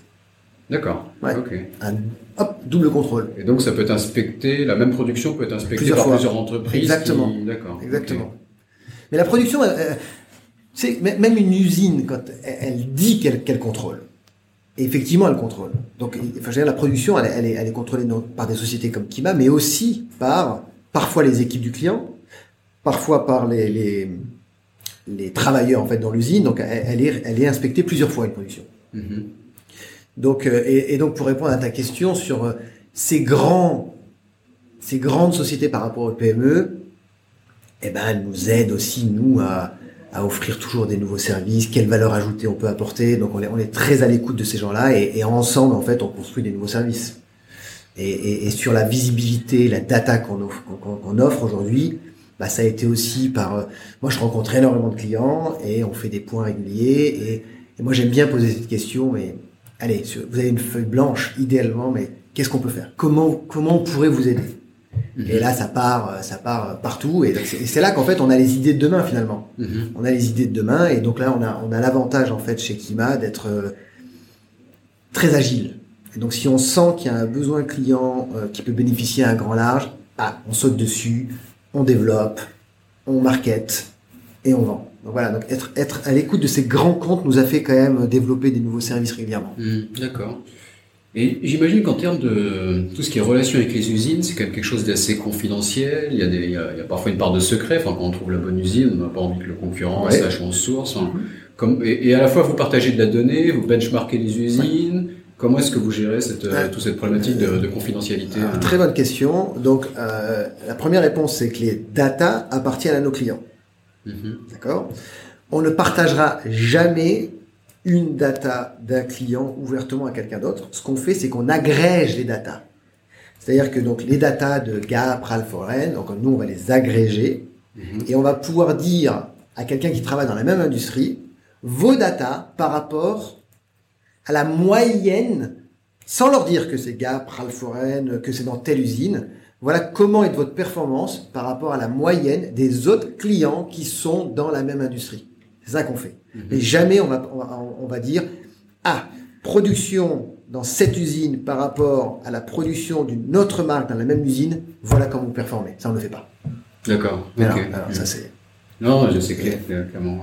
D'accord. Ouais. Ok. Un hop double contrôle. Et donc ça peut être inspecté, la même production peut être inspectée Plusieurs par fois. plusieurs entreprises. Exactement. Qui... D'accord. Exactement. Okay. Mais la production, euh, c'est même une usine quand elle, elle dit qu'elle qu contrôle. Et effectivement, elle contrôle. Donc, enfin, je veux dire, la production, elle, elle, est, elle est contrôlée non, par des sociétés comme Kima, mais aussi par parfois les équipes du client, parfois par les, les, les travailleurs en fait dans l'usine. Donc, elle, elle, est, elle est inspectée plusieurs fois une production. Mm -hmm. Donc, euh, et, et, donc pour répondre à ta question sur euh, ces grands, ces grandes sociétés par rapport aux PME, eh ben, elles nous aident aussi nous à à offrir toujours des nouveaux services, quelle valeur ajoutée on peut apporter. Donc on est, on est très à l'écoute de ces gens-là et, et, ensemble en fait on construit des nouveaux services. Et, et, et sur la visibilité, la data qu'on offre, qu'on offre aujourd'hui, bah, ça a été aussi par. Euh, moi je rencontre énormément de clients et on fait des points réguliers et, et moi j'aime bien poser cette question. Mais allez, vous avez une feuille blanche idéalement, mais qu'est-ce qu'on peut faire? Comment comment on pourrait vous aider? Mhm. Et là, ça part, euh, ça part euh, partout. Et c'est là qu'en fait, on a les idées de demain finalement. Mhm. On a les idées de demain. Et donc là, on a, on a l'avantage en fait chez Kima d'être euh, très agile. Et donc, si on sent qu'il y a un besoin client qui peut bénéficier à un grand large, ah, on saute dessus, on développe, on market et on vend. Donc voilà, donc être, être à l'écoute de ces grands comptes nous a fait quand même développer des nouveaux services régulièrement. Mhm. D'accord. Et j'imagine qu'en termes de tout ce qui est relation avec les usines, c'est quand même quelque chose d'assez confidentiel. Il y, a des, il, y a, parfois une part de secret. Enfin, quand on trouve la bonne usine, on n'a pas envie que le concurrent sache où on source. Comme, et, à la fois, vous partagez de la donnée, vous benchmarkez les usines. Comment est-ce que vous gérez cette, euh, toute cette problématique de, de confidentialité ah, Très bonne question. Donc, euh, la première réponse, c'est que les data appartiennent à nos clients. Mm-hmm. D'accord? On ne partagera jamais une data d'un client ouvertement à quelqu'un d'autre. Ce qu'on fait, c'est qu'on agrège les datas. C'est-à-dire que donc les datas de Gap, Ralph Lauren, donc nous on va les agréger mhm. et on va pouvoir dire à quelqu'un qui travaille dans la même industrie vos datas par rapport à la moyenne, sans leur dire que c'est Gap, Ralph Lauren, que c'est dans telle usine. Voilà comment est votre performance par rapport à la moyenne des autres clients qui sont dans la même industrie. C'est ça qu'on fait. Mhm. Mais jamais on va, on va, dire, ah, production dans cette usine par rapport à la production d'une autre marque dans la même usine, voilà comment vous performez. Ça, on ne le fait pas. D'accord. Alors, ça, c'est... Non, je sais clair, clairement.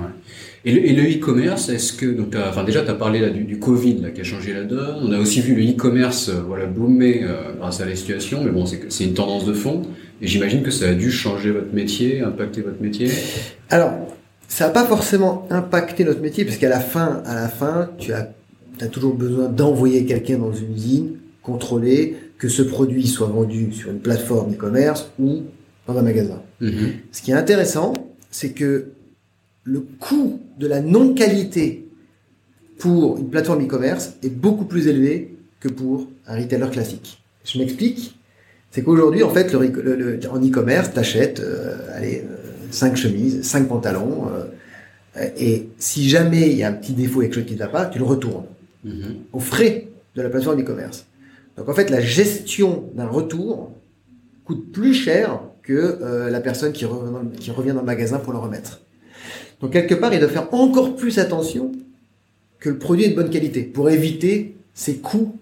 Et le e-commerce, est-ce que donc enfin déjà tu as parlé là du, du, Covid là qui a changé la donne. On a aussi vu le e-commerce euh, voilà boomer euh, grâce à la situation, mais bon c'est une tendance de fond. Et j'imagine que ça a dû changer votre métier, impacter votre métier. Alors ça n'a pas forcément impacté notre métier, parce qu'à la fin, à la fin, tu as, as toujours besoin d'envoyer quelqu'un dans une usine, contrôler que ce produit soit vendu sur une plateforme e-commerce ou dans un magasin. Mm-hmm. Ce qui est intéressant, c'est que le coût de la non-qualité pour une plateforme e-commerce est beaucoup plus élevé que pour un retailer classique. Je m'explique. C'est qu'aujourd'hui, en fait, le, en e-commerce, t'achètes, euh, allez, euh, cinq chemises, cinq pantalons. Euh, et si jamais il y a un petit défaut, quelque chose qui ne va pas, tu le retournes mhm. aux frais de la plateforme e-commerce. Donc en fait, la gestion d'un retour coûte plus cher que euh, la personne qui revient, dans, qui revient dans le magasin pour le remettre. Donc quelque part, il doit faire encore plus attention que le produit est de bonne qualité pour éviter ces coûts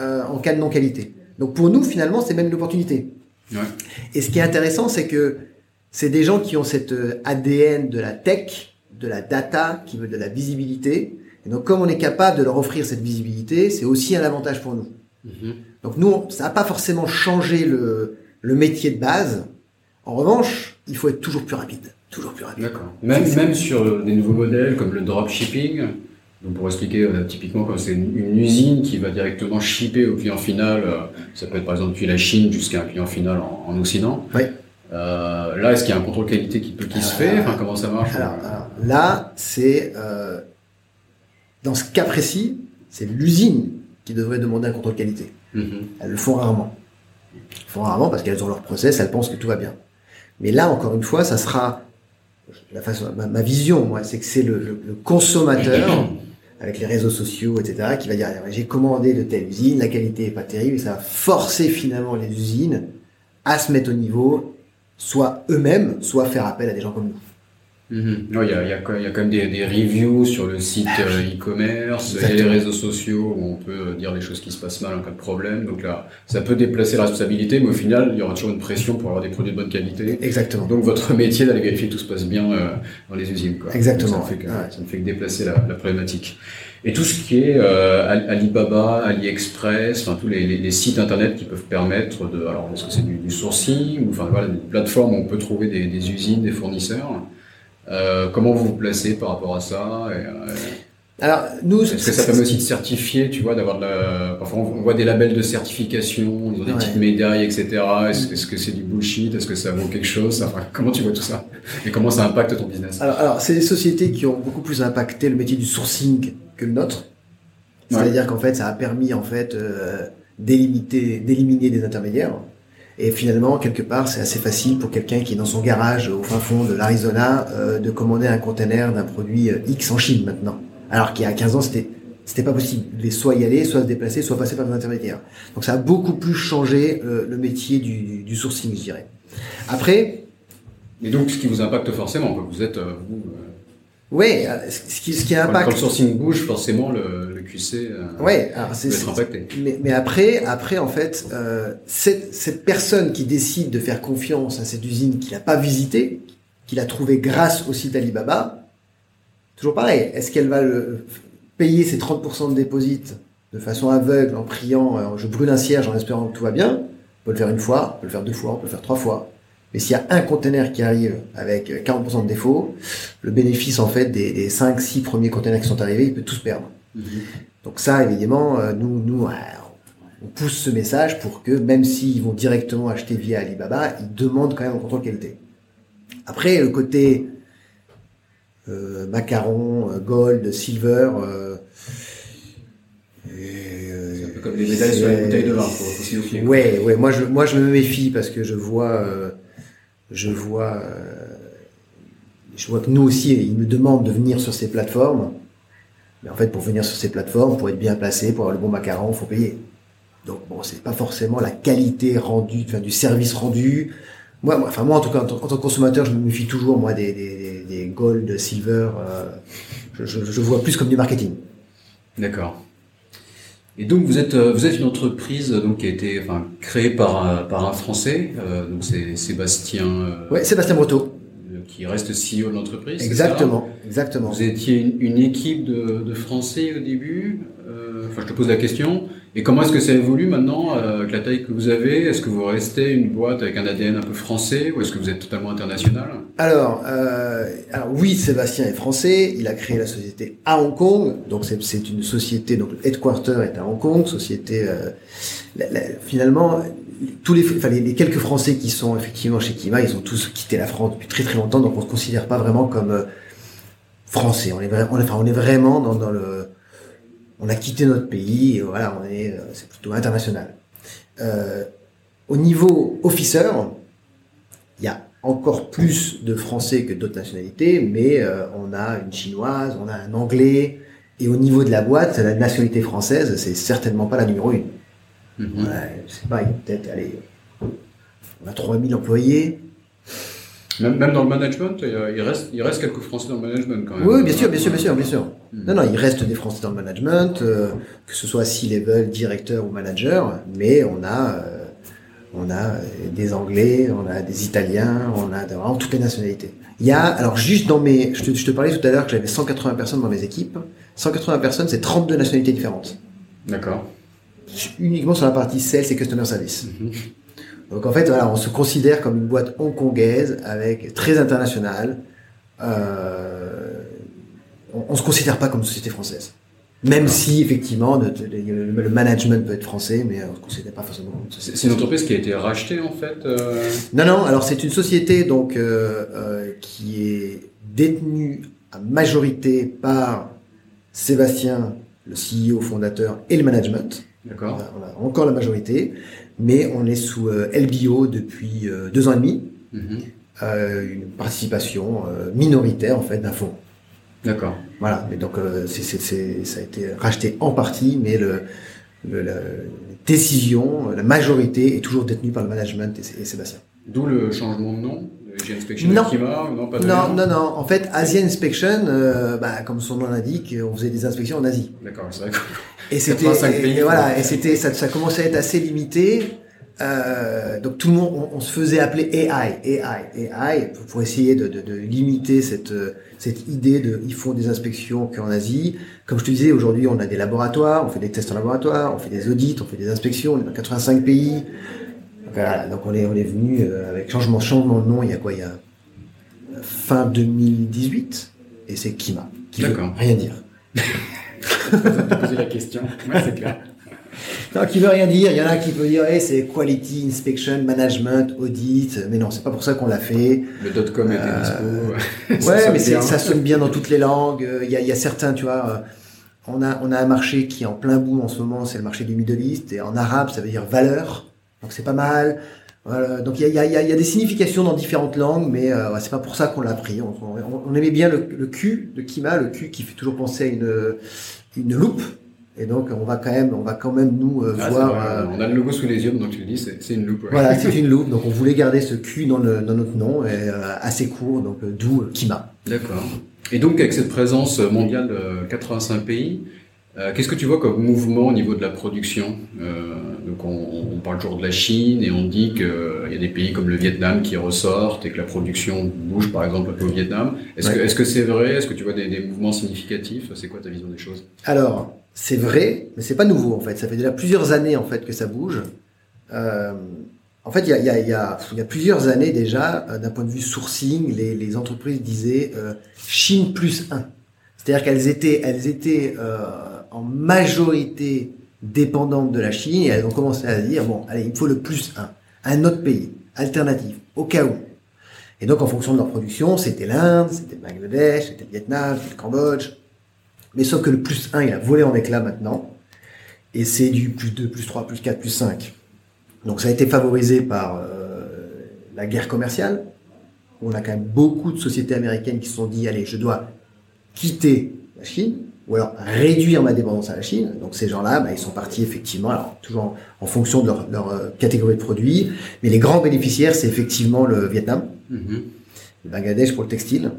euh, en cas de non-qualité. Donc pour nous, finalement, c'est même une opportunité. Ouais. Et ce qui est intéressant, c'est que c'est des gens qui ont cet euh, ADN de la tech, de la data, qui veut de la visibilité. Et donc, comme on est capable de leur offrir cette visibilité, c'est aussi un avantage pour nous. Mhm. Donc, nous, ça n'a pas forcément changé le, le métier de base. En revanche, il faut être toujours plus rapide. Toujours plus rapide. D'accord. Même, même sur des nouveaux modèles comme le dropshipping, donc pour expliquer, euh, typiquement quand c'est une, usine qui va directement shipper au client final, euh, ça peut être par exemple depuis la Chine jusqu'à un client final en, en Occident. Oui. Euh, là, est-ce qu'il y a un contrôle qualité qui, peut, qui se fait? Enfin, Comment ça marche? Alors, Là, c'est euh, dans ce cas précis, c'est l'usine qui devrait demander un contrôle qualité. Mm-hmm. Elles le font rarement. Elles le font rarement parce qu'elles ont leur process, elles pensent que tout va bien. Mais là, encore une fois, ça sera la façon, ma, vision, moi, c'est que c'est le, le, consommateur avec les réseaux sociaux, etc., qui va dire j'ai commandé de telle usine, la qualité est pas terrible, et ça va forcer finalement les usines à se mettre au niveau soit eux-mêmes, soit faire appel à des gens comme nous. Mhm. il, y a, il, y a, quand même des, des reviews sur le site ah euh, e-commerce, y a les réseaux sociaux où on peut dire les choses qui se passent mal en cas de problème. Donc là, ça peut déplacer la responsabilité, mais au final, il y aura toujours une pression pour avoir des produits de bonne qualité. Exactement. Donc votre métier d'aller vérifier que tout se passe bien euh, dans les usines. Quoi. Exactement. ça, ne fait que, ça ne fait que déplacer la, la problématique. Et tout ce qui est euh, Alibaba, AliExpress, enfin tous les, les, les, sites internet qui peuvent permettre de, alors est-ce que c'est du, du, sourcing ou enfin voilà des plateformes où on peut trouver des, des usines, des fournisseurs. Euh, comment vous vous placez par rapport à ça et, euh... Alors, nous, est-ce que ça permet aussi de certifier, tu vois, d'avoir de la... Parfois, on voit des labels de certification, des petites médailles, etc. Est-ce, que c'est du bullshit? Est-ce que ça vaut quelque chose? Enfin, Comment tu vois tout ça? Et comment ça impacte ton business? Alors, alors, c'est des sociétés qui ont beaucoup plus impacté le métier du sourcing que le nôtre. C'est-à-dire qu'en fait, ça a permis en fait euh, d'éliminer, des intermédiaires. Et finalement, quelque part, c'est assez facile pour quelqu'un qui est dans son garage au fin fond de l'Arizona euh, de commander un container d'un produit euh, X en Chine maintenant. Alors qu'il y a 15 ans, c'était c'était pas possible. Il devait soit y aller, soit se déplacer, soit passer par des intermédiaires. Donc ça a beaucoup plus changé euh, le métier du, du sourcing, je dirais. Après. Et donc, ce qui vous impacte forcément, vous êtes vous, oui, ce qui, ce qui impacte. Quand le sourcing bouge, forcément, le, le QC euh, ouais, alors être impacté. Mais, mais, après, après, en fait, euh, cette, cette personne qui décide de faire confiance à cette usine qu'il n'a pas visitée, qu'il a trouvée grâce au site Alibaba, toujours pareil. Est-ce qu'elle va le, payer ses 30% de dépôt de façon aveugle, en priant, euh, je brûle un cierge en espérant que tout va bien? On peut le faire une fois, on peut le faire deux fois, on peut le faire trois fois. Mais s'il y a un conteneur qui arrive avec 40% de défaut, le bénéfice en fait des, des 5-6 premiers conteneurs qui sont arrivés, il peut tous perdre. Mhm. Donc ça, évidemment, euh, nous, nous, euh, on pousse ce message pour que même s'ils vont directement acheter via Alibaba, ils demandent quand même un contrôle qualité. Après, le côté euh, macaron, euh, gold, silver. Euh, c'est un peu comme les médailles sur les bouteilles de vin, Ouais, ouais. Moi, je, moi, je me méfie parce que je vois je vois, euh, je vois que nous aussi, ils nous demandent de venir sur ces plateformes. Mais en fait, pour venir sur ces plateformes, pour être bien placé, pour avoir le bon macaron, faut payer. Donc bon, c'est pas forcément la qualité rendue, enfin du service rendu. Moi, enfin moi en tout cas, en, tant que consommateur, je me méfie toujours moi des, des, des gold, silver. Euh, je, je, je vois plus comme du marketing. D'accord. Et donc vous êtes euh, vous êtes une entreprise donc qui a été enfin créée par par un Français euh, donc c'est Sébastien. Euh, ouais Sébastien Breteau. Qui reste CEO de l'entreprise. Exactement, exactement. Vous étiez une, une équipe de, de, Français au début. enfin, je te pose la question. Et comment est-ce que ça évolue maintenant euh, avec la taille que vous avez? Est-ce que vous restez une boîte avec un ADN un peu français ou est-ce que vous êtes totalement international? Alors, euh, alors oui, Sébastien est français. Il a créé la société à Hong Kong. Donc c'est une société, donc le headquarter est à Hong Kong. Société, euh, finalement, tous les, enfin, les, quelques Français qui sont effectivement chez Kima, ils ont tous quitté la France depuis très très longtemps. Donc on se considère pas vraiment comme français. On est, vraiment dans le on a quitté notre pays, et voilà, on est, euh, c'est plutôt international. Euh, au niveau officer, il y a encore plus de Français que d'autres nationalités, mais euh, on a une chinoise, on a un anglais, et au niveau de la boîte, la nationalité française, c'est certainement pas la numéro une. Mm je sais pas, il y a peut-être, allez, on a 3000 employés, même, dans le management, il reste, il reste quelques Français dans le management quand même. Oui, bien sûr, bien sûr, bien sûr, bien sûr. Hmm. Non, non, il reste des Français dans le management, euh, que ce soit C-level, directeur ou manager, mais on a, euh, on a des Anglais, on a des Italiens, on a vraiment toutes les nationalités. Il y a, alors juste dans mes, je te, je te parlais tout à l'heure que j'avais 180 personnes dans mes équipes. 180 personnes, c'est 32 nationalités différentes. D'accord. Uniquement sur la partie sales et customer service. Mhm. Donc en fait, voilà, on se considère comme une boîte hongkongaise avec très internationale. Euh, on, on se considère pas comme une société française. Même si effectivement le, management peut être français, mais on ne se considère pas forcément comme une société. C'est une entreprise qui a été rachetée en fait. Euh... Non non, alors c'est une société donc euh, euh, qui est détenue à majorité par Sébastien, le CEO fondateur et le management. D'accord. On a encore la majorité mais on est sous euh, LBO depuis euh, deux ans et demi, mhm. euh, une participation minoritaire en fait d'un fonds. D'accord. Voilà, mais donc ça a été racheté en partie, mais le, la décision, la majorité est toujours détenue par le management et, Sébastien. D'où le changement de nom Inspection non. non, pas non, non, non. En fait, Asian Inspection, bah, comme son nom l'indique, on faisait des inspections en Asie. D'accord, c'est vrai. Et c'était et, voilà, et c'était ça, ça commençait à être assez limité. Euh, donc tout le monde, on, se faisait appeler AI, AI, AI pour, essayer de, de, de, limiter cette cette idée de ils font des inspections qu'en Asie. Comme je te disais, aujourd'hui on a des laboratoires, on fait des tests en laboratoire, on fait des audits, on fait des inspections, on est dans 85 pays. Voilà, donc on est on est venu euh, avec changement changement de nom. Il y a quoi Il y a fin 2018 et c'est Kima. Qui veut rien dire. poser la question. Ouais, c'est clair. Non, qui veut rien dire. Il y en a qui peut dire, hey, c'est quality inspection, management, audit. Mais non, c'est pas pour ça qu'on l'a fait. Le dot com était Euh, dispo. Ouais, mais ça sonne bien dans toutes les langues. Il y a, il y a certains, tu vois, euh, on a, on a un marché qui est en plein boom en ce moment, c'est le marché du Middle East. Et en arabe, ça veut dire valeur. Donc c'est pas mal. Voilà. Donc il y a, y, y des significations dans différentes langues, mais euh, c'est pas pour ça qu'on l'a pris. On, on- on aimait bien le, le Q de Kima, le Q qui fait toujours penser à une, une loupe. Et donc on va quand même, on va quand même nous euh, Ah, voir. euh, On a le logo sous les yeux, donc tu le dis, c'est une loupe. ouais. voilà, c'est une loupe. Donc on voulait garder ce Q dans, le, dans notre nom, et assez court, donc d'où Kima. D'accord. Et donc, avec cette présence mondiale de 85 pays, euh, qu'est-ce que tu vois comme mouvement au niveau de la production Euh, Donc, on, on parle toujours de la Chine et on dit qu'il y a des pays comme le Vietnam qui ressortent et que la production bouge, par exemple, un peu au Vietnam. Est-ce que Ouais. est-ce que c'est vrai? Est-ce que tu vois des, des mouvements significatifs? C'est quoi ta vision des choses? Alors, c'est vrai, mais c'est pas nouveau en fait. Ça fait déjà plusieurs années en fait que ça bouge. Euh, en fait, il y a, il y, a, il y, a, il y a plusieurs années déjà, euh, d'un point de vue sourcing, les, les entreprises disaient euh, Chine plus 1. C'est-à-dire qu'elles étaient, elles étaient euh, en majorité dépendantes de la Chine et elles ont commencé à dire bon, allez, il faut le plus 1, un autre pays, alternative, au cas où. Et donc, en fonction de leur production, c'était l'Inde, c'était le Bangladesh, c'était le Vietnam, c'était le Cambodge. Mais sauf que le plus 1, il a volé en éclat maintenant. Et c'est du plus 2, plus 3, plus 4, plus 5. Donc ça a été favorisé par euh, la guerre commerciale. On a quand même beaucoup de sociétés américaines qui se sont dit, allez, je dois quitter la Chine, ou alors réduire ma dépendance à la Chine. Donc ces gens-là, bah, ils sont partis effectivement, alors toujours en, en fonction de leur, leur, euh, catégorie de produits. Mais les grands bénéficiaires, c'est effectivement le Vietnam, Mhm. le Bangladesh pour le textile.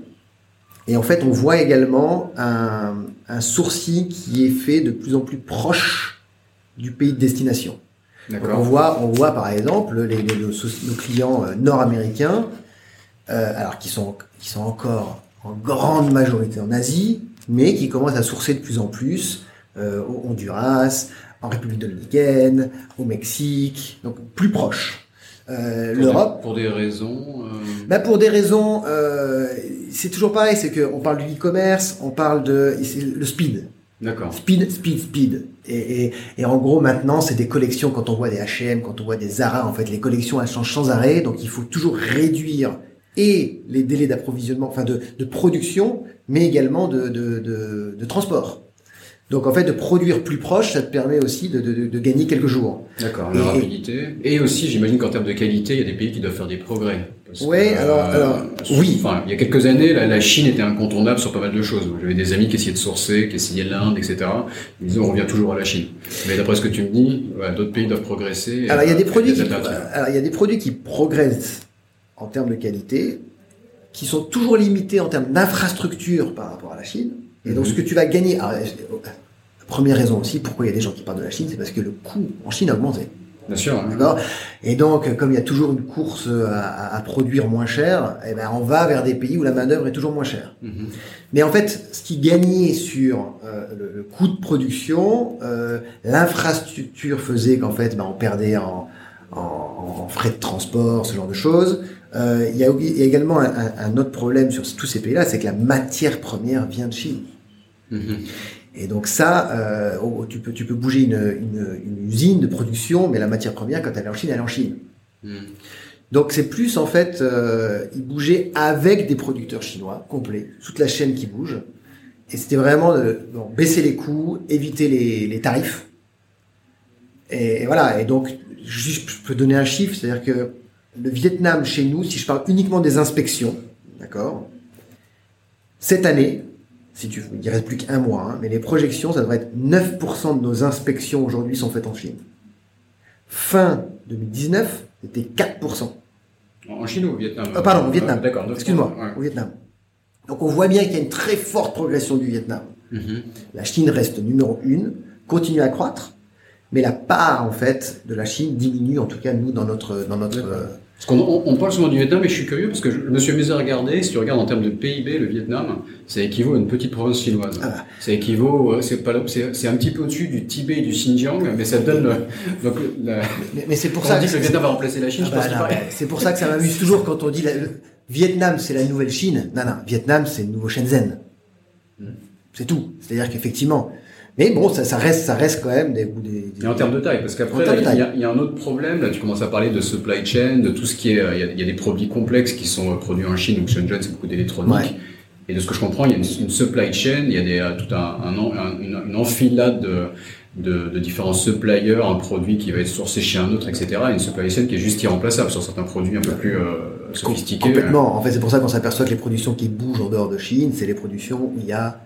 Et en fait, on voit également un, un sourcil qui est fait de plus en plus proche du pays de destination. Donc, on voit, on voit par exemple les, les- nos, soci- nos clients euh, nord-américains, euh, alors qui sont, qui sont encore en grande majorité en Asie, mais qui commencent à sourcer de plus en plus euh, au Honduras, en République dominicaine, au Mexique, donc plus proche. Euh, L'Europe, Pour des raisons. euh, bah pour des raisons, euh, c'est toujours pareil, c'est qu'on parle du e-commerce, on parle de le speed, D'accord. speed, speed, speed. Et, et, et en gros maintenant c'est des collections quand on voit des H&M, quand on voit des Zara, en fait les collections elles changent sans arrêt, donc il faut toujours réduire et les délais d'approvisionnement, enfin de, de production, mais également de, de, de, de transport. Donc en fait de produire plus proche, ça te permet aussi de, de, de gagner quelques jours. D'accord, la rapidité. Et aussi, j'imagine qu'en termes de qualité, il y a des pays qui doivent faire des progrès. Parce Ouais, que, alors- alors, oui. Enfin, il y a quelques années, la, la Chine était incontournable sur pas mal de choses. J'avais des amis qui essayaient de sourcer, qui essayaient l'Inde, etc. Ils disaient, on revient toujours à la Chine. Mais d'après ce que tu me dis, ouais, d'autres pays doivent progresser. Alors il y a des euh, produits qui, alors il y a des produits qui progressent en termes de qualité, qui sont toujours limités en termes d'infrastructure par rapport à la Chine. Et donc Mhm. ce que tu vas gagner, alors, euh, la première raison aussi pourquoi il y a des gens qui partent de la Chine, c'est parce que le coût en Chine a augmenté. Bien sûr. D'accord? Et donc, comme il y a toujours une course à, à- produire moins cher, eh ben, on va vers des pays où la main-d'œuvre est toujours moins chère. Mhm. Mais en fait, ce qui gagnait sur euh, le, le coût de production, euh, l'infrastructure faisait qu'en fait, ben, on perdait en, en, en frais de transport, ce genre de choses. Euh, il, y a, il y a également un, un- un autre problème sur tous ces pays-là, c'est que la matière première vient de Chine. Mhm. Et donc ça, euh, oh, tu, peux, tu peux bouger une, une, une usine de production, mais la matière première, quand elle est en Chine, elle est en Chine. Mhm. Donc c'est plus en fait, euh, ils bougeaient avec des producteurs chinois complets, toute la chaîne qui bouge. Et c'était vraiment de bon, baisser les coûts, éviter les, les tarifs. Et, et voilà. Et donc, je peux donner un chiffre, c'est-à-dire que le Vietnam chez nous, si je parle uniquement des inspections, d'accord, cette année, si tu il reste plus qu'un mois, hein, mais les projections, ça devrait être 9% de nos inspections aujourd'hui sont faites en Chine. Fin 2019, c'était 4%. En Chine ou au Vietnam Ah, pardon, au Vietnam. Ah, D'accord. Excuse-moi, Ouais. au Vietnam. Donc on voit bien qu'il y a une très forte progression du Vietnam. Mhm. La Chine reste numéro une, continue à croître, mais la part en fait de la Chine diminue, en tout cas nous dans notre dans notre. Euh, Parce qu'on on, parle souvent du Vietnam, et je suis curieux parce que je me suis amusé à regarder. Si tu regardes en termes de PIB, le Vietnam, ça équivaut à une petite province chinoise. Ah. Ça équivaut, euh, c'est pas, là- c'est c'est un petit peu au-dessus du Tibet et du Xinjiang, mais ça donne le, donc la, Mais, mais c'est pour ça on dit que que le Vietnam va remplacer la Chine, Ah je bah pense non, c'est pour ça que ça m'amuse toujours quand on dit la- le Vietnam c'est la nouvelle Chine. Non non, Vietnam c'est le nouveau Shenzhen. Mm. C'est tout. C'est-à-dire qu'effectivement, mais bon, ça, ça, reste, ça reste quand même des, des, Et en termes de taille, parce qu'après, il y, a un autre problème. Là, tu commences à parler de supply chain, de tout ce qui est. Il y, a, des produits complexes qui sont produits en Chine, donc Shenzhen, c'est beaucoup d'électronique. Et de ce que je comprends, il y a une, supply chain, il y a des, euh, tout un, un, une, enfilade de, de, de, différents suppliers, un produit qui va être sourcé chez un autre, etc. Et une supply chain qui est juste irremplaçable sur certains produits un peu plus euh, sophistiqués. Complètement. En fait, c'est pour ça qu'on s'aperçoit que les productions qui bougent en dehors de Chine, c'est les productions où il y a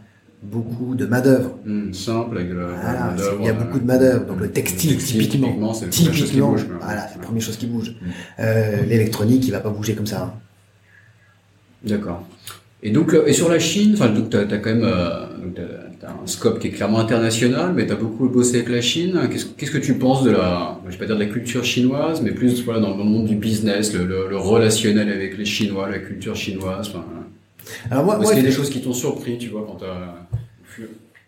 beaucoup de main-d'œuvre. Hmm, simple, avec voilà, Il y a beaucoup de main-d'œuvre. Donc le textile, typiquement. c'est typiquement, voilà, c'est la première chose qui bouge. Hmm. Euh, L'électronique, il va pas bouger comme ça. Hein. D'accord. Et donc, euh, et sur la Chine, enfin, tu as, quand même euh, un scope qui est clairement international, mais tu as beaucoup bossé avec la Chine. Qu'est-ce que tu penses de la, je vais pas dire de la culture chinoise, mais plus voilà, dans, le monde du business, le, le, relationnel avec les Chinois, la culture chinoise. Enfin, alors moi, Est-ce qu'il y a des choses qui t'ont surpris, tu vois, quand tu as...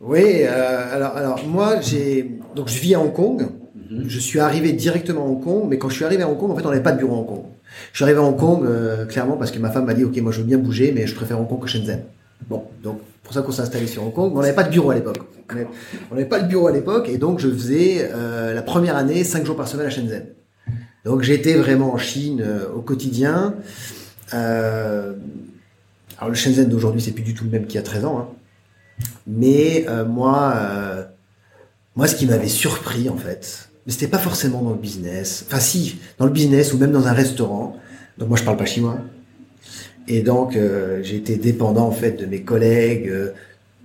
Oui, euh, alors, alors moi, j'ai donc je vis à Hong Kong. Mhm. Je suis arrivé directement à Hong Kong, mais quand je suis arrivé à Hong Kong, en fait, on n'avait pas de bureau à Hong Kong. Je suis arrivé à Hong Kong, euh, clairement, parce que ma femme m'a dit, OK, moi je veux bien bouger, mais je préfère Hong Kong que Shenzhen. Bon, donc pour ça qu'on s'est installé sur Hong Kong, mais on n'avait pas de bureau à l'époque. On n'avait pas de bureau à l'époque, et donc je faisais euh, la première année 5 jours par semaine à Shenzhen. Donc j'étais vraiment en Chine au quotidien. Euh, alors le Shenzhen d'aujourd'hui, c'est plus du tout le même qu'il y a 13 ans. Hein. Mais moi, moi, ce qui m'avait surpris en fait, c'était pas forcément dans le business. Enfin, si, dans le business ou même dans un restaurant. Donc moi, je parle pas chinois. Et donc, euh, j'ai été dépendant en fait de mes collègues euh,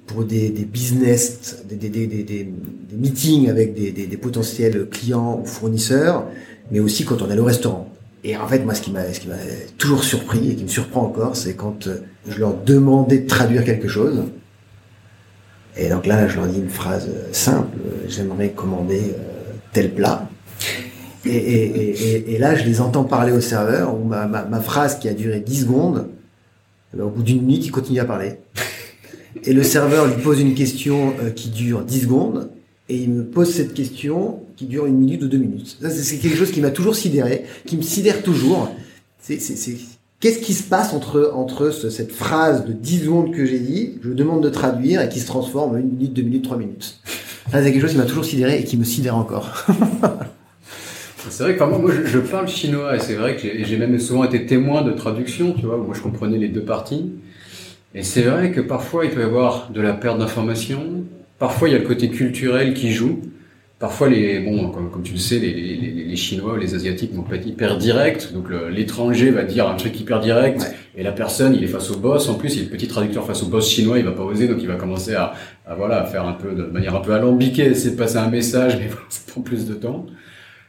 pour des, des business, des, des, des, meetings avec des, des, potentiels clients ou fournisseurs, mais aussi quand on allait au restaurant. Et en fait, moi, ce qui m'a, toujours surpris et qui me surprend encore, c'est quand euh, je leur demandais de traduire quelque chose. Et donc là, je leur dis une phrase simple j'aimerais commander tel plat. Et, là, je les entends parler au serveur, où ma, ma, phrase qui a duré 10 secondes, alors, au bout d'une minute, il continue à parler. Et le serveur lui pose une question euh, qui dure 10 secondes, et il me pose cette question qui dure une minute ou deux minutes. Ça, c'est quelque chose qui m'a toujours sidéré, qui me sidère toujours. C'est, qu'est-ce qui se passe entre, entre cette phrase de 10 secondes que j'ai dit, je demande de traduire, et qui se transforme en une minute, deux minutes, trois minutes? Ça, c'est quelque chose qui m'a toujours sidéré et qui me sidère encore. C'est vrai que moi, je, parle chinois et c'est vrai que j'ai même souvent été témoin de traduction, tu vois, où moi je comprenais les deux parties. Et c'est vrai que parfois il peut y avoir de la perte d'information, parfois il y a le côté culturel qui joue. Parfois, les, bon, comme, comme tu le sais, les, les, les Chinois, les Asiatiques vont pas être hyper directs. Donc l'étranger va dire un truc hyper direct, et la personne, il est face au boss. En plus, il est petit traducteur face au boss chinois, il va pas oser, donc il va commencer à, à voilà, à faire un peu de manière un peu alambiquée, essayer de passer un message, mais ça prend plus de temps.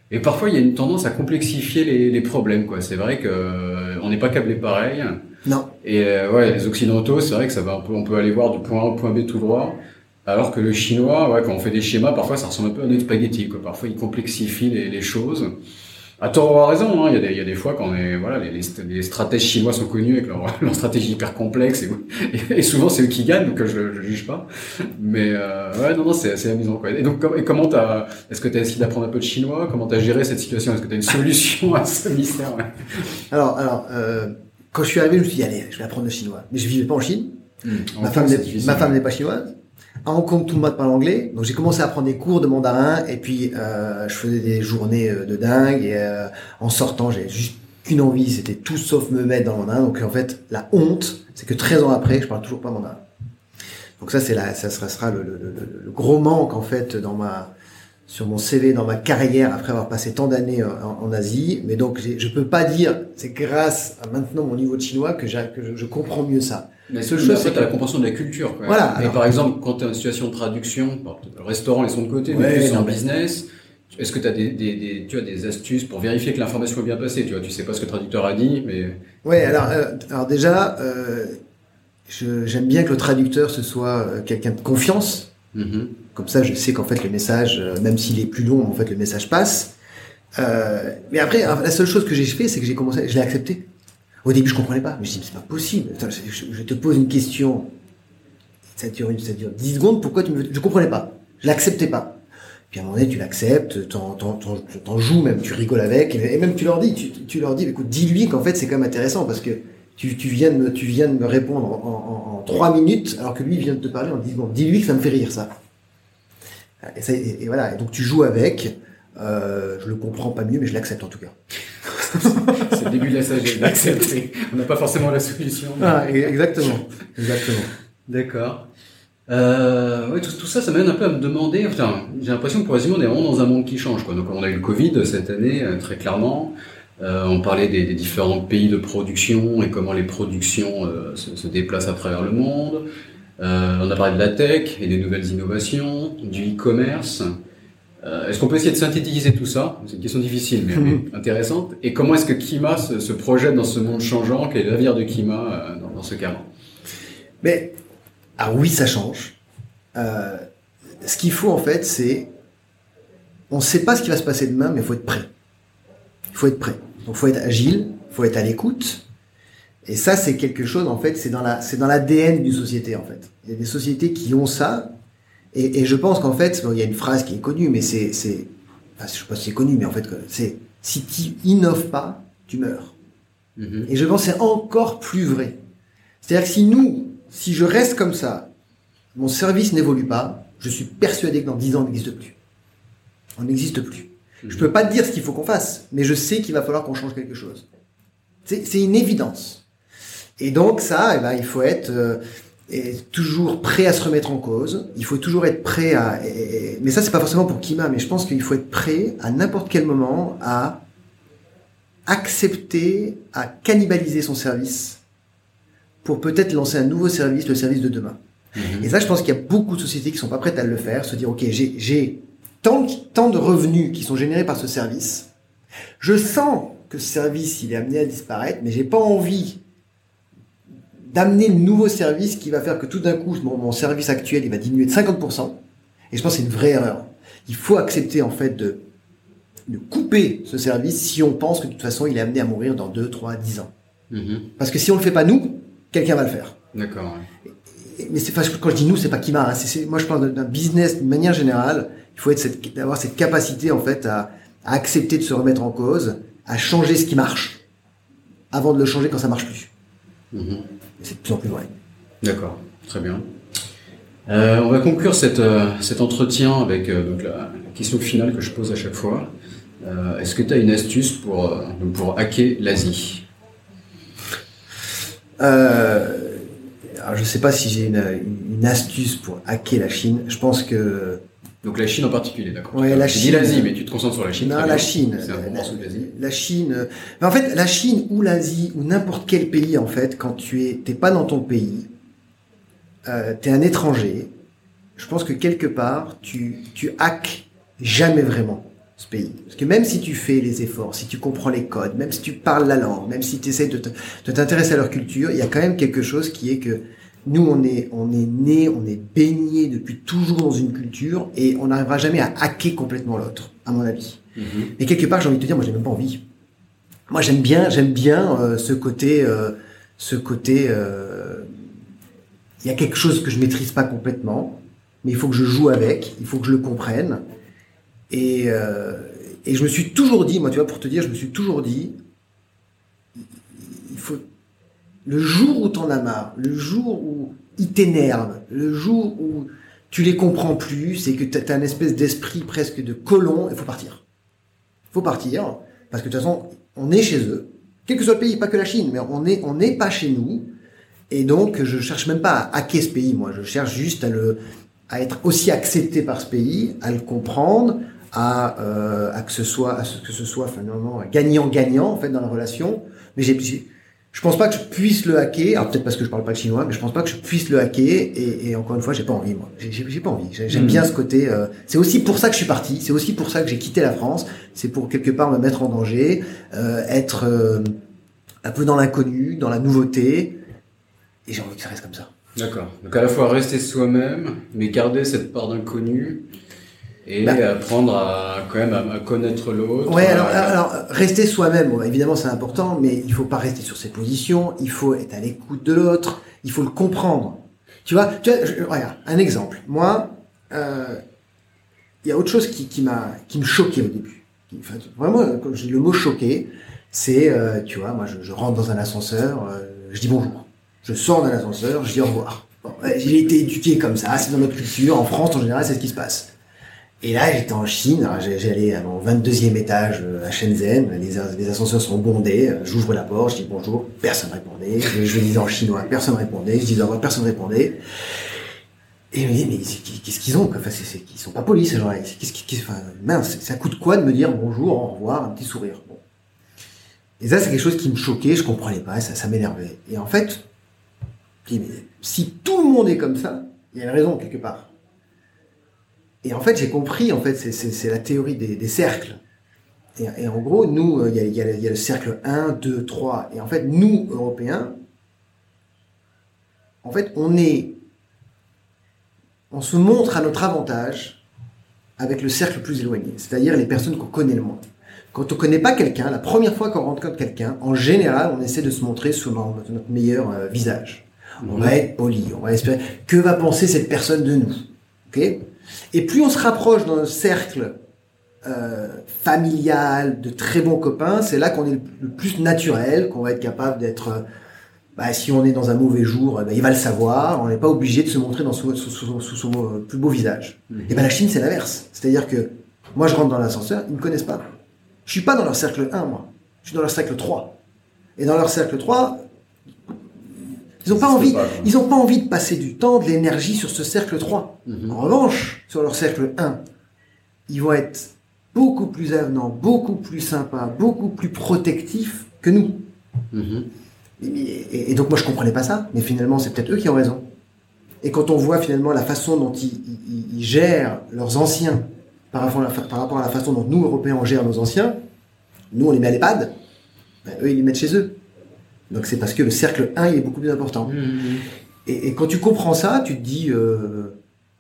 Et parfois, il y a une tendance à complexifier les, les problèmes. quoi. C'est vrai que euh, on n'est pas câblé pareil. Non. Et euh, ouais, les occidentaux, c'est vrai que ça va un peu, on peut aller voir du point A au point B tout droit. Alors que le chinois, ouais, quand on fait des schémas, parfois ça ressemble un peu à notre spaghetti. Quoi. Parfois, il complexifie les, les choses à tort ou raison, hein. il, y a des, il y a des fois quand on est, voilà, les, les, stratèges chinois sont connus avec leur, leur stratégie hyper complexe et, et, souvent c'est eux qui gagnent, donc je, je juge pas. Mais euh, ouais, non, non, c'est assez amusant. Quoi. Et donc, et comment t'as, est-ce que tu as essayé d'apprendre un peu de chinois? Comment tu as géré cette situation? Est-ce que tu as une solution à ce mystère? Alors, alors euh, quand je suis arrivé, je me suis dit, allez, je vais apprendre le chinois. Mais je vivais pas en Chine. Mmh. ma, femme ma femme n'est pas chinoise. À Hong Kong, tout le monde parle anglais, donc j'ai commencé à prendre des cours de mandarin et puis euh, je faisais des journées euh, de dingue et euh, en sortant, j'ai juste qu'une envie, c'était tout sauf me mettre dans le mandarin. Donc en fait, la honte, c'est que 13 ans après, je parle toujours pas mandarin. Donc ça, c'est ça sera le, le, gros manque en fait dans ma sur mon CV, dans ma carrière après avoir passé tant d'années en, Asie. Mais donc je peux pas dire, c'est grâce à maintenant mon niveau de chinois que, je comprends mieux ça. La seule chose, c'est la compréhension de la culture. Quoi. Voilà. Mais par exemple, quand tu es en situation de traduction, le restaurant, ils sont de côté, mais plus en business. Est-ce que tu as des, des, des, tu as des astuces pour vérifier que l'information est bien passée Tu vois, tu sais pas ce que le traducteur a dit, mais. Ouais, alors, euh, alors déjà, euh, j'aime bien que le traducteur ce soit euh, quelqu'un de confiance. Mm-hmm. Comme ça, je sais qu'en fait le message, même s'il est plus long, en fait le message passe. Euh, mais après, la seule chose que j'ai fait, c'est que j'ai commencé, je l'ai accepté. Au début, je comprenais pas. Je me suis dit, c'est pas possible. je, te pose une question. Ça dure, une, ça dure 10 secondes. Pourquoi tu me... Je comprenais pas. Je l'acceptais pas. Puis à un moment donné, tu l'acceptes, t'en, joues même, tu rigoles avec, et même tu leur dis, tu, leur dis, écoute, dis-lui qu'en fait c'est quand même intéressant parce que tu, tu, viens de me, tu viens de me répondre en, en, trois minutes, alors que lui vient de te parler en disant, dis-lui que ça me fait rire, ça. Et, ça, et, voilà, et donc tu joues avec, euh, je le comprends pas mieux, mais je l'accepte en tout cas. c'est le début de la sagesse d'accepter. On n'a pas forcément la solution. Ah, exactement. Exactement. D'accord. Euh, tout, tout, ça, ça m'amène un peu à me demander. Enfin, j'ai l'impression que pour résumer, on est vraiment dans un monde qui change. Quoi. Donc, on a eu le Covid cette année, euh, très clairement. Euh, on parlait des, des, différents pays de production et comment les productions euh, se, se, déplacent à travers le monde. On a parlé de la tech et des nouvelles innovations, du e-commerce. Euh, est-ce qu'on peut essayer de synthétiser tout ça? C'est une question difficile, mais, mais intéressante. Et comment est-ce que Kima se, se, projette dans ce monde changeant Quel est l'avenir de Kima dans, dans, ce cadre Mais ah oui, ça change. Euh, ce qu'il faut en fait, c'est on ne sait pas ce qui va se passer demain, mais il faut être prêt. Il faut être prêt. Donc, il faut être agile, il faut être à l'écoute. Et ça, c'est quelque chose, en fait, c'est dans la, c'est dans l'ADN d'une société, en fait. Il y a des sociétés qui ont ça. Et, et je pense qu'en fait, bon, il y a une phrase qui est connue, mais c'est, c'est, enfin, je sais pas si c'est connu, mais en fait, c'est, si tu innoves pas, tu meurs. Mm-hmm. Et je pense que c'est encore plus vrai. C'est-à-dire que si nous, si je reste comme ça, mon service n'évolue pas, je suis persuadé que dans 10 ans, on n'existe plus. On n'existe plus. Je peux pas te dire ce qu'il faut qu'on fasse, mais je sais qu'il va falloir qu'on change quelque chose. C'est une évidence. Et donc ça, eh ben, il faut être euh, toujours prêt à se remettre en cause. Il faut toujours être prêt à. Et, mais ça, c'est pas forcément pour Kima, mais je pense qu'il faut être prêt à n'importe quel moment à accepter, à cannibaliser son service pour peut-être lancer un nouveau service, le service de demain. Et ça, je pense qu'il y a beaucoup de sociétés qui sont pas prêtes à le faire, se dire, OK, j'ai tant, tant de revenus qui sont générés par ce service. Je sens que ce service, il est amené à disparaître, mais j'ai pas envie d'amener le nouveau service qui va faire que tout d'un coup, mon, mon, service actuel, il va diminuer de 50%. Et je pense que c'est une vraie erreur. Il faut accepter, en fait, de, de couper ce service si on pense que de toute façon, il est amené à mourir dans 2, 3, 10 ans. Mm-hmm. Parce que si on le fait pas nous, quelqu'un va le faire. D'accord. Mais c'est quand je dis nous, c'est pas Kima. Hein, c'est, moi, je parle d'un business d'une manière générale. Il faut être cette, avoir cette capacité en fait à, à, accepter de se remettre en cause, à changer ce qui marche, avant de le changer quand ça marche plus. Mm-hmm. C'est de plus en plus vrai. D'accord, très bien. Euh, on va conclure cette, euh, cet entretien avec euh, donc la, la, question finale que je pose à chaque fois. Euh, est-ce que tu as une astuce pour, euh, pour hacker l'Asie? Euh, je sais pas si j'ai une, une, astuce pour hacker la Chine. Je pense que donc la Chine en particulier, d'accord. Ouais, la Chine. l'Asie, mais tu te concentres sur la Chine. Non, la Chine. C'est un la, la Chine. Mais en fait, la Chine ou l'Asie ou n'importe quel pays, en fait, quand tu es, t'es pas dans ton pays, euh, t'es un étranger. Je pense que quelque part, tu tu hackes jamais vraiment ce pays. Parce que même si tu fais les efforts, si tu comprends les codes, même si tu parles la langue, même si tu essaies de t'intéresser à leur culture, il y a quand même quelque chose qui est que nous, on est, on est né, on est baigné depuis toujours dans une culture et on n'arrivera jamais à hacker complètement l'autre, à mon avis. Mm -hmm. Mais quelque part, j'ai envie de te dire, moi, j'ai même pas envie. Moi, j'aime bien, j'aime bien euh, ce côté, euh, ce côté. Euh, il y a quelque chose que je maîtrise pas complètement, mais il faut que je joue avec, il faut que je le comprenne. Et, et je me suis toujours dit, moi, tu vois, pour te dire, je me suis toujours dit, il faut le jour où t'en as marre, le jour où ils t'énervent, le jour où tu les comprends plus, c'est que t'as un espèce d'esprit presque de colon, il faut partir. Il faut partir, parce que de toute façon, on est chez eux, quel que soit le pays, pas que la Chine, mais on n'est on n'est pas chez nous, et donc je cherche même pas à hacker ce pays, moi, je cherche juste à le à être aussi accepté par ce pays, à le comprendre, à, euh, à que ce soit à ce que ce soit finalement gagnant-gagnant en fait dans la relation, mais j'ai je pense pas que je puisse le hacker. Alors peut-être parce que je parle pas le chinois, mais je pense pas que je puisse le hacker. Et, et encore une fois, j'ai pas envie moi. J'ai pas envie. J'aime mmh. bien ce côté. Euh, c'est aussi pour ça que je suis parti. C'est aussi pour ça que j'ai quitté la France. C'est pour quelque part me mettre en danger, euh, être euh, un peu dans l'inconnu, dans la nouveauté. Et j'ai envie que ça reste comme ça. D'accord. Donc à la fois rester soi-même, mais garder cette part d'inconnu et bah, apprendre à quand même à, connaître l'autre. Ouais, alors, alors rester soi-même, bon, évidemment c'est important, mais il faut pas rester sur ses positions, il faut être à l'écoute de l'autre, il faut le comprendre. Tu vois, tu vois je, regarde, un exemple. Moi, euh, il y a autre chose qui, qui m'a qui me choquait au début. Enfin, vraiment, quand j'ai le mot choqué, c'est, euh, tu vois, moi je, je, rentre dans un ascenseur, euh, je dis bonjour. Je sors d'un ascenseur, je dis au revoir. Bon, j'ai été éduqué comme ça, c'est dans notre culture. En France, en général, c'est ce qui se passe. Et là, j'étais en Chine, j'allais à mon 22e étage euh, à Shenzhen, les, ascenseurs sont bondés, euh, j'ouvre la porte, je dis bonjour, personne répondait, je, disais en chinois, personne répondait, je disais au revoir, personne répondait. Et je me dis, mais qu'est-ce qu'ils ont Enfin, c'est, ils sont pas polis ces gens-là. Qu'est-ce enfin, mince, ça coûte quoi de me dire bonjour, au revoir, un petit sourire? Bon. Et ça, c'est quelque chose qui me choquait, je comprenais pas, ça, m'énervait. Et en fait, je dis, mais si tout le monde est comme ça, il y a une raison quelque part. Et en fait, j'ai compris, en fait, c'est la théorie des, cercles. Et, en gros, nous, il y, a, le cercle 1, 2, 3. Et en fait, nous, Européens, en fait, on est. On se montre à notre avantage avec le cercle plus éloigné, c'est-à-dire les personnes qu'on connaît le moins. Quand on connaît pas quelqu'un, la première fois qu'on rencontre quelqu'un, en général, on essaie de se montrer sous notre, meilleur euh, visage. On va être poli, on va espérer. Que va penser cette personne de nous? Ok? Et plus on se rapproche d'un cercle euh, familial, de très bons copains, c'est là qu'on est le plus naturel, qu'on va être capable d'être... Euh, bah, si on est dans un mauvais jour, bah, il va le savoir. On n'est pas obligé de se montrer dans son, sous, son plus beau visage. Mhm. Et ben la Chine, c'est l'inverse. C'est-à-dire que moi, je rentre dans l'ascenseur, ils me connaissent pas. Je suis pas dans leur cercle 1, moi. Je suis dans leur cercle 3. Et dans leur cercle 3, ils n'ont pas envie, ils ont pas envie de passer du temps, de l'énergie sur ce cercle 3. Mhm. En revanche, sur leur cercle 1, ils vont être beaucoup plus avenants, beaucoup plus sympas, beaucoup plus protectifs que nous. Mhm. Et, donc moi je comprenais pas ça, mais finalement c'est peut-être eux qui ont raison. Et quand on voit finalement la façon dont ils, gèrent leurs anciens par rapport, à la, par rapport, à la, façon dont nous Européens on gère nos anciens, nous on les met à l'EHPAD, ben, eux ils les mettent chez eux. Donc c'est parce que le cercle 1 il est beaucoup plus important. Mmh, mmh. Et, quand tu comprends ça, tu te dis, euh,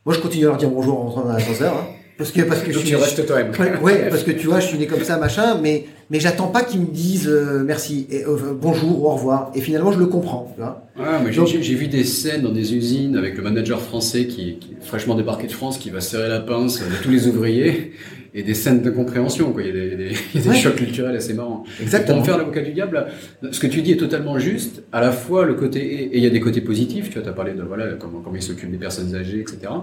moi je continue à leur dire bonjour en rentrant dans l'ascenseur, hein, parce que parce que je suis, tu restes toi-même. Ouais, parce que tu vois, je suis né comme ça, machin, mais mais j'attends pas qu'ils me disent euh, merci et euh, bonjour, au revoir. Et finalement, je le comprends. Tu vois ah, j'ai vu des scènes dans des usines avec le manager français qui, qui fraîchement débarqué de France, qui va serrer la pince de tous les ouvriers et des scènes de compréhension. Quoi. Il y a des, des, a des chocs culturels assez marrants. Exactement. Pour me faire l'avocat du diable, ce que tu dis est totalement juste. À la fois le côté et il y a des côtés positifs. Tu vois, as parlé de voilà comment comment ils s'occupent des personnes âgées, etc.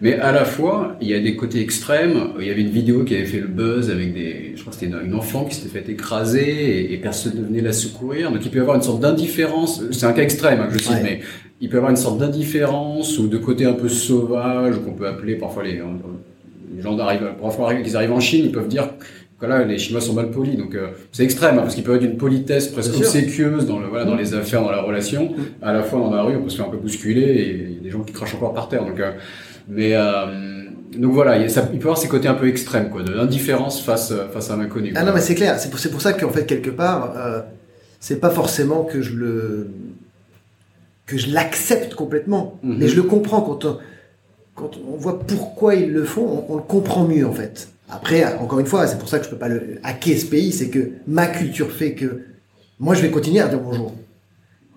Mais à la fois il y a des côtés extrêmes. Il y avait une vidéo qui avait fait le buzz avec des, je crois que c'était une, enfant qui s'était fait écraser et, personne ne venait la secourir. Donc il peut y avoir une sorte d'indifférence. C'est un cas extrême hein, que je cite, mais il peut y avoir une sorte d'indifférence ou de côté un peu sauvage qu'on peut appeler parfois les les gens arrivent, qu'ils arrivent en Chine, ils peuvent dire que là, les Chinois sont mal polis. Donc euh, c'est extrême, hein, parce qu'ils peuvent être d'une politesse presque obséquieuse dans, le, voilà, dans les affaires, dans la relation. Mm. À la fois dans la rue, on peut se faire un peu bousculer et il y a des gens qui crachent encore par terre. Donc, euh, mais euh, donc voilà, il, peut avoir ces côtés un peu extrêmes, quoi, de l'indifférence face face à l'inconnu. Ah non, mais c'est clair. C'est pour, ça qu'en fait quelque part, euh, c'est pas forcément que je le que je l'accepte complètement, mm-hmm. mais je le comprends quand on, quand on voit pourquoi ils le font, on, le comprend mieux en fait. Après, encore une fois, c'est pour ça que je peux pas le hacker ce pays, c'est que ma culture fait que moi je vais continuer à dire bonjour.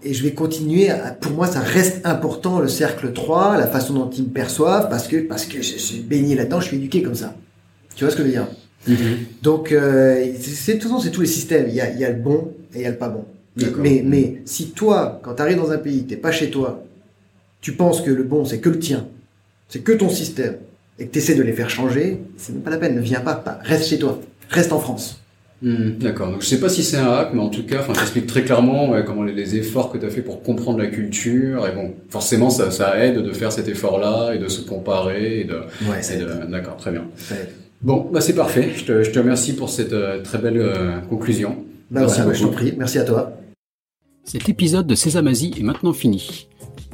Et je vais continuer à, pour moi ça reste important le cercle 3, la façon dont ils me perçoivent, parce que, parce que je suis baigné là-dedans, je suis éduqué comme ça. Tu vois ce que je veux dire? Mm-hmm. Donc, euh, c'est, de toute façon, c'est tous les systèmes. Il y a, il y a le bon et il y a le pas bon. Mais, mais, si toi, quand tu arrives dans un pays, t'es pas chez toi, tu penses que le bon c'est que le tien, c'est que ton système, et que tu essaies de les faire changer, c'est même pas la peine, ne viens pas, reste chez toi, reste en France. Hmm, d'accord. Donc je sais pas si c'est un hack, mais en tout cas, enfin, t'expliques très clairement comment les, efforts que tu as fait pour comprendre la culture. Et bon, forcément, ça, ça aide de faire cet effort-là et de se comparer. Et de, ouais, D'accord, très bien. Bon, bah c'est parfait. Je te, je te, remercie pour cette euh, très belle euh, conclusion. Bah Merci beaucoup. je t'en prie. Merci à toi. Cet épisode de Sésamazie est maintenant fini.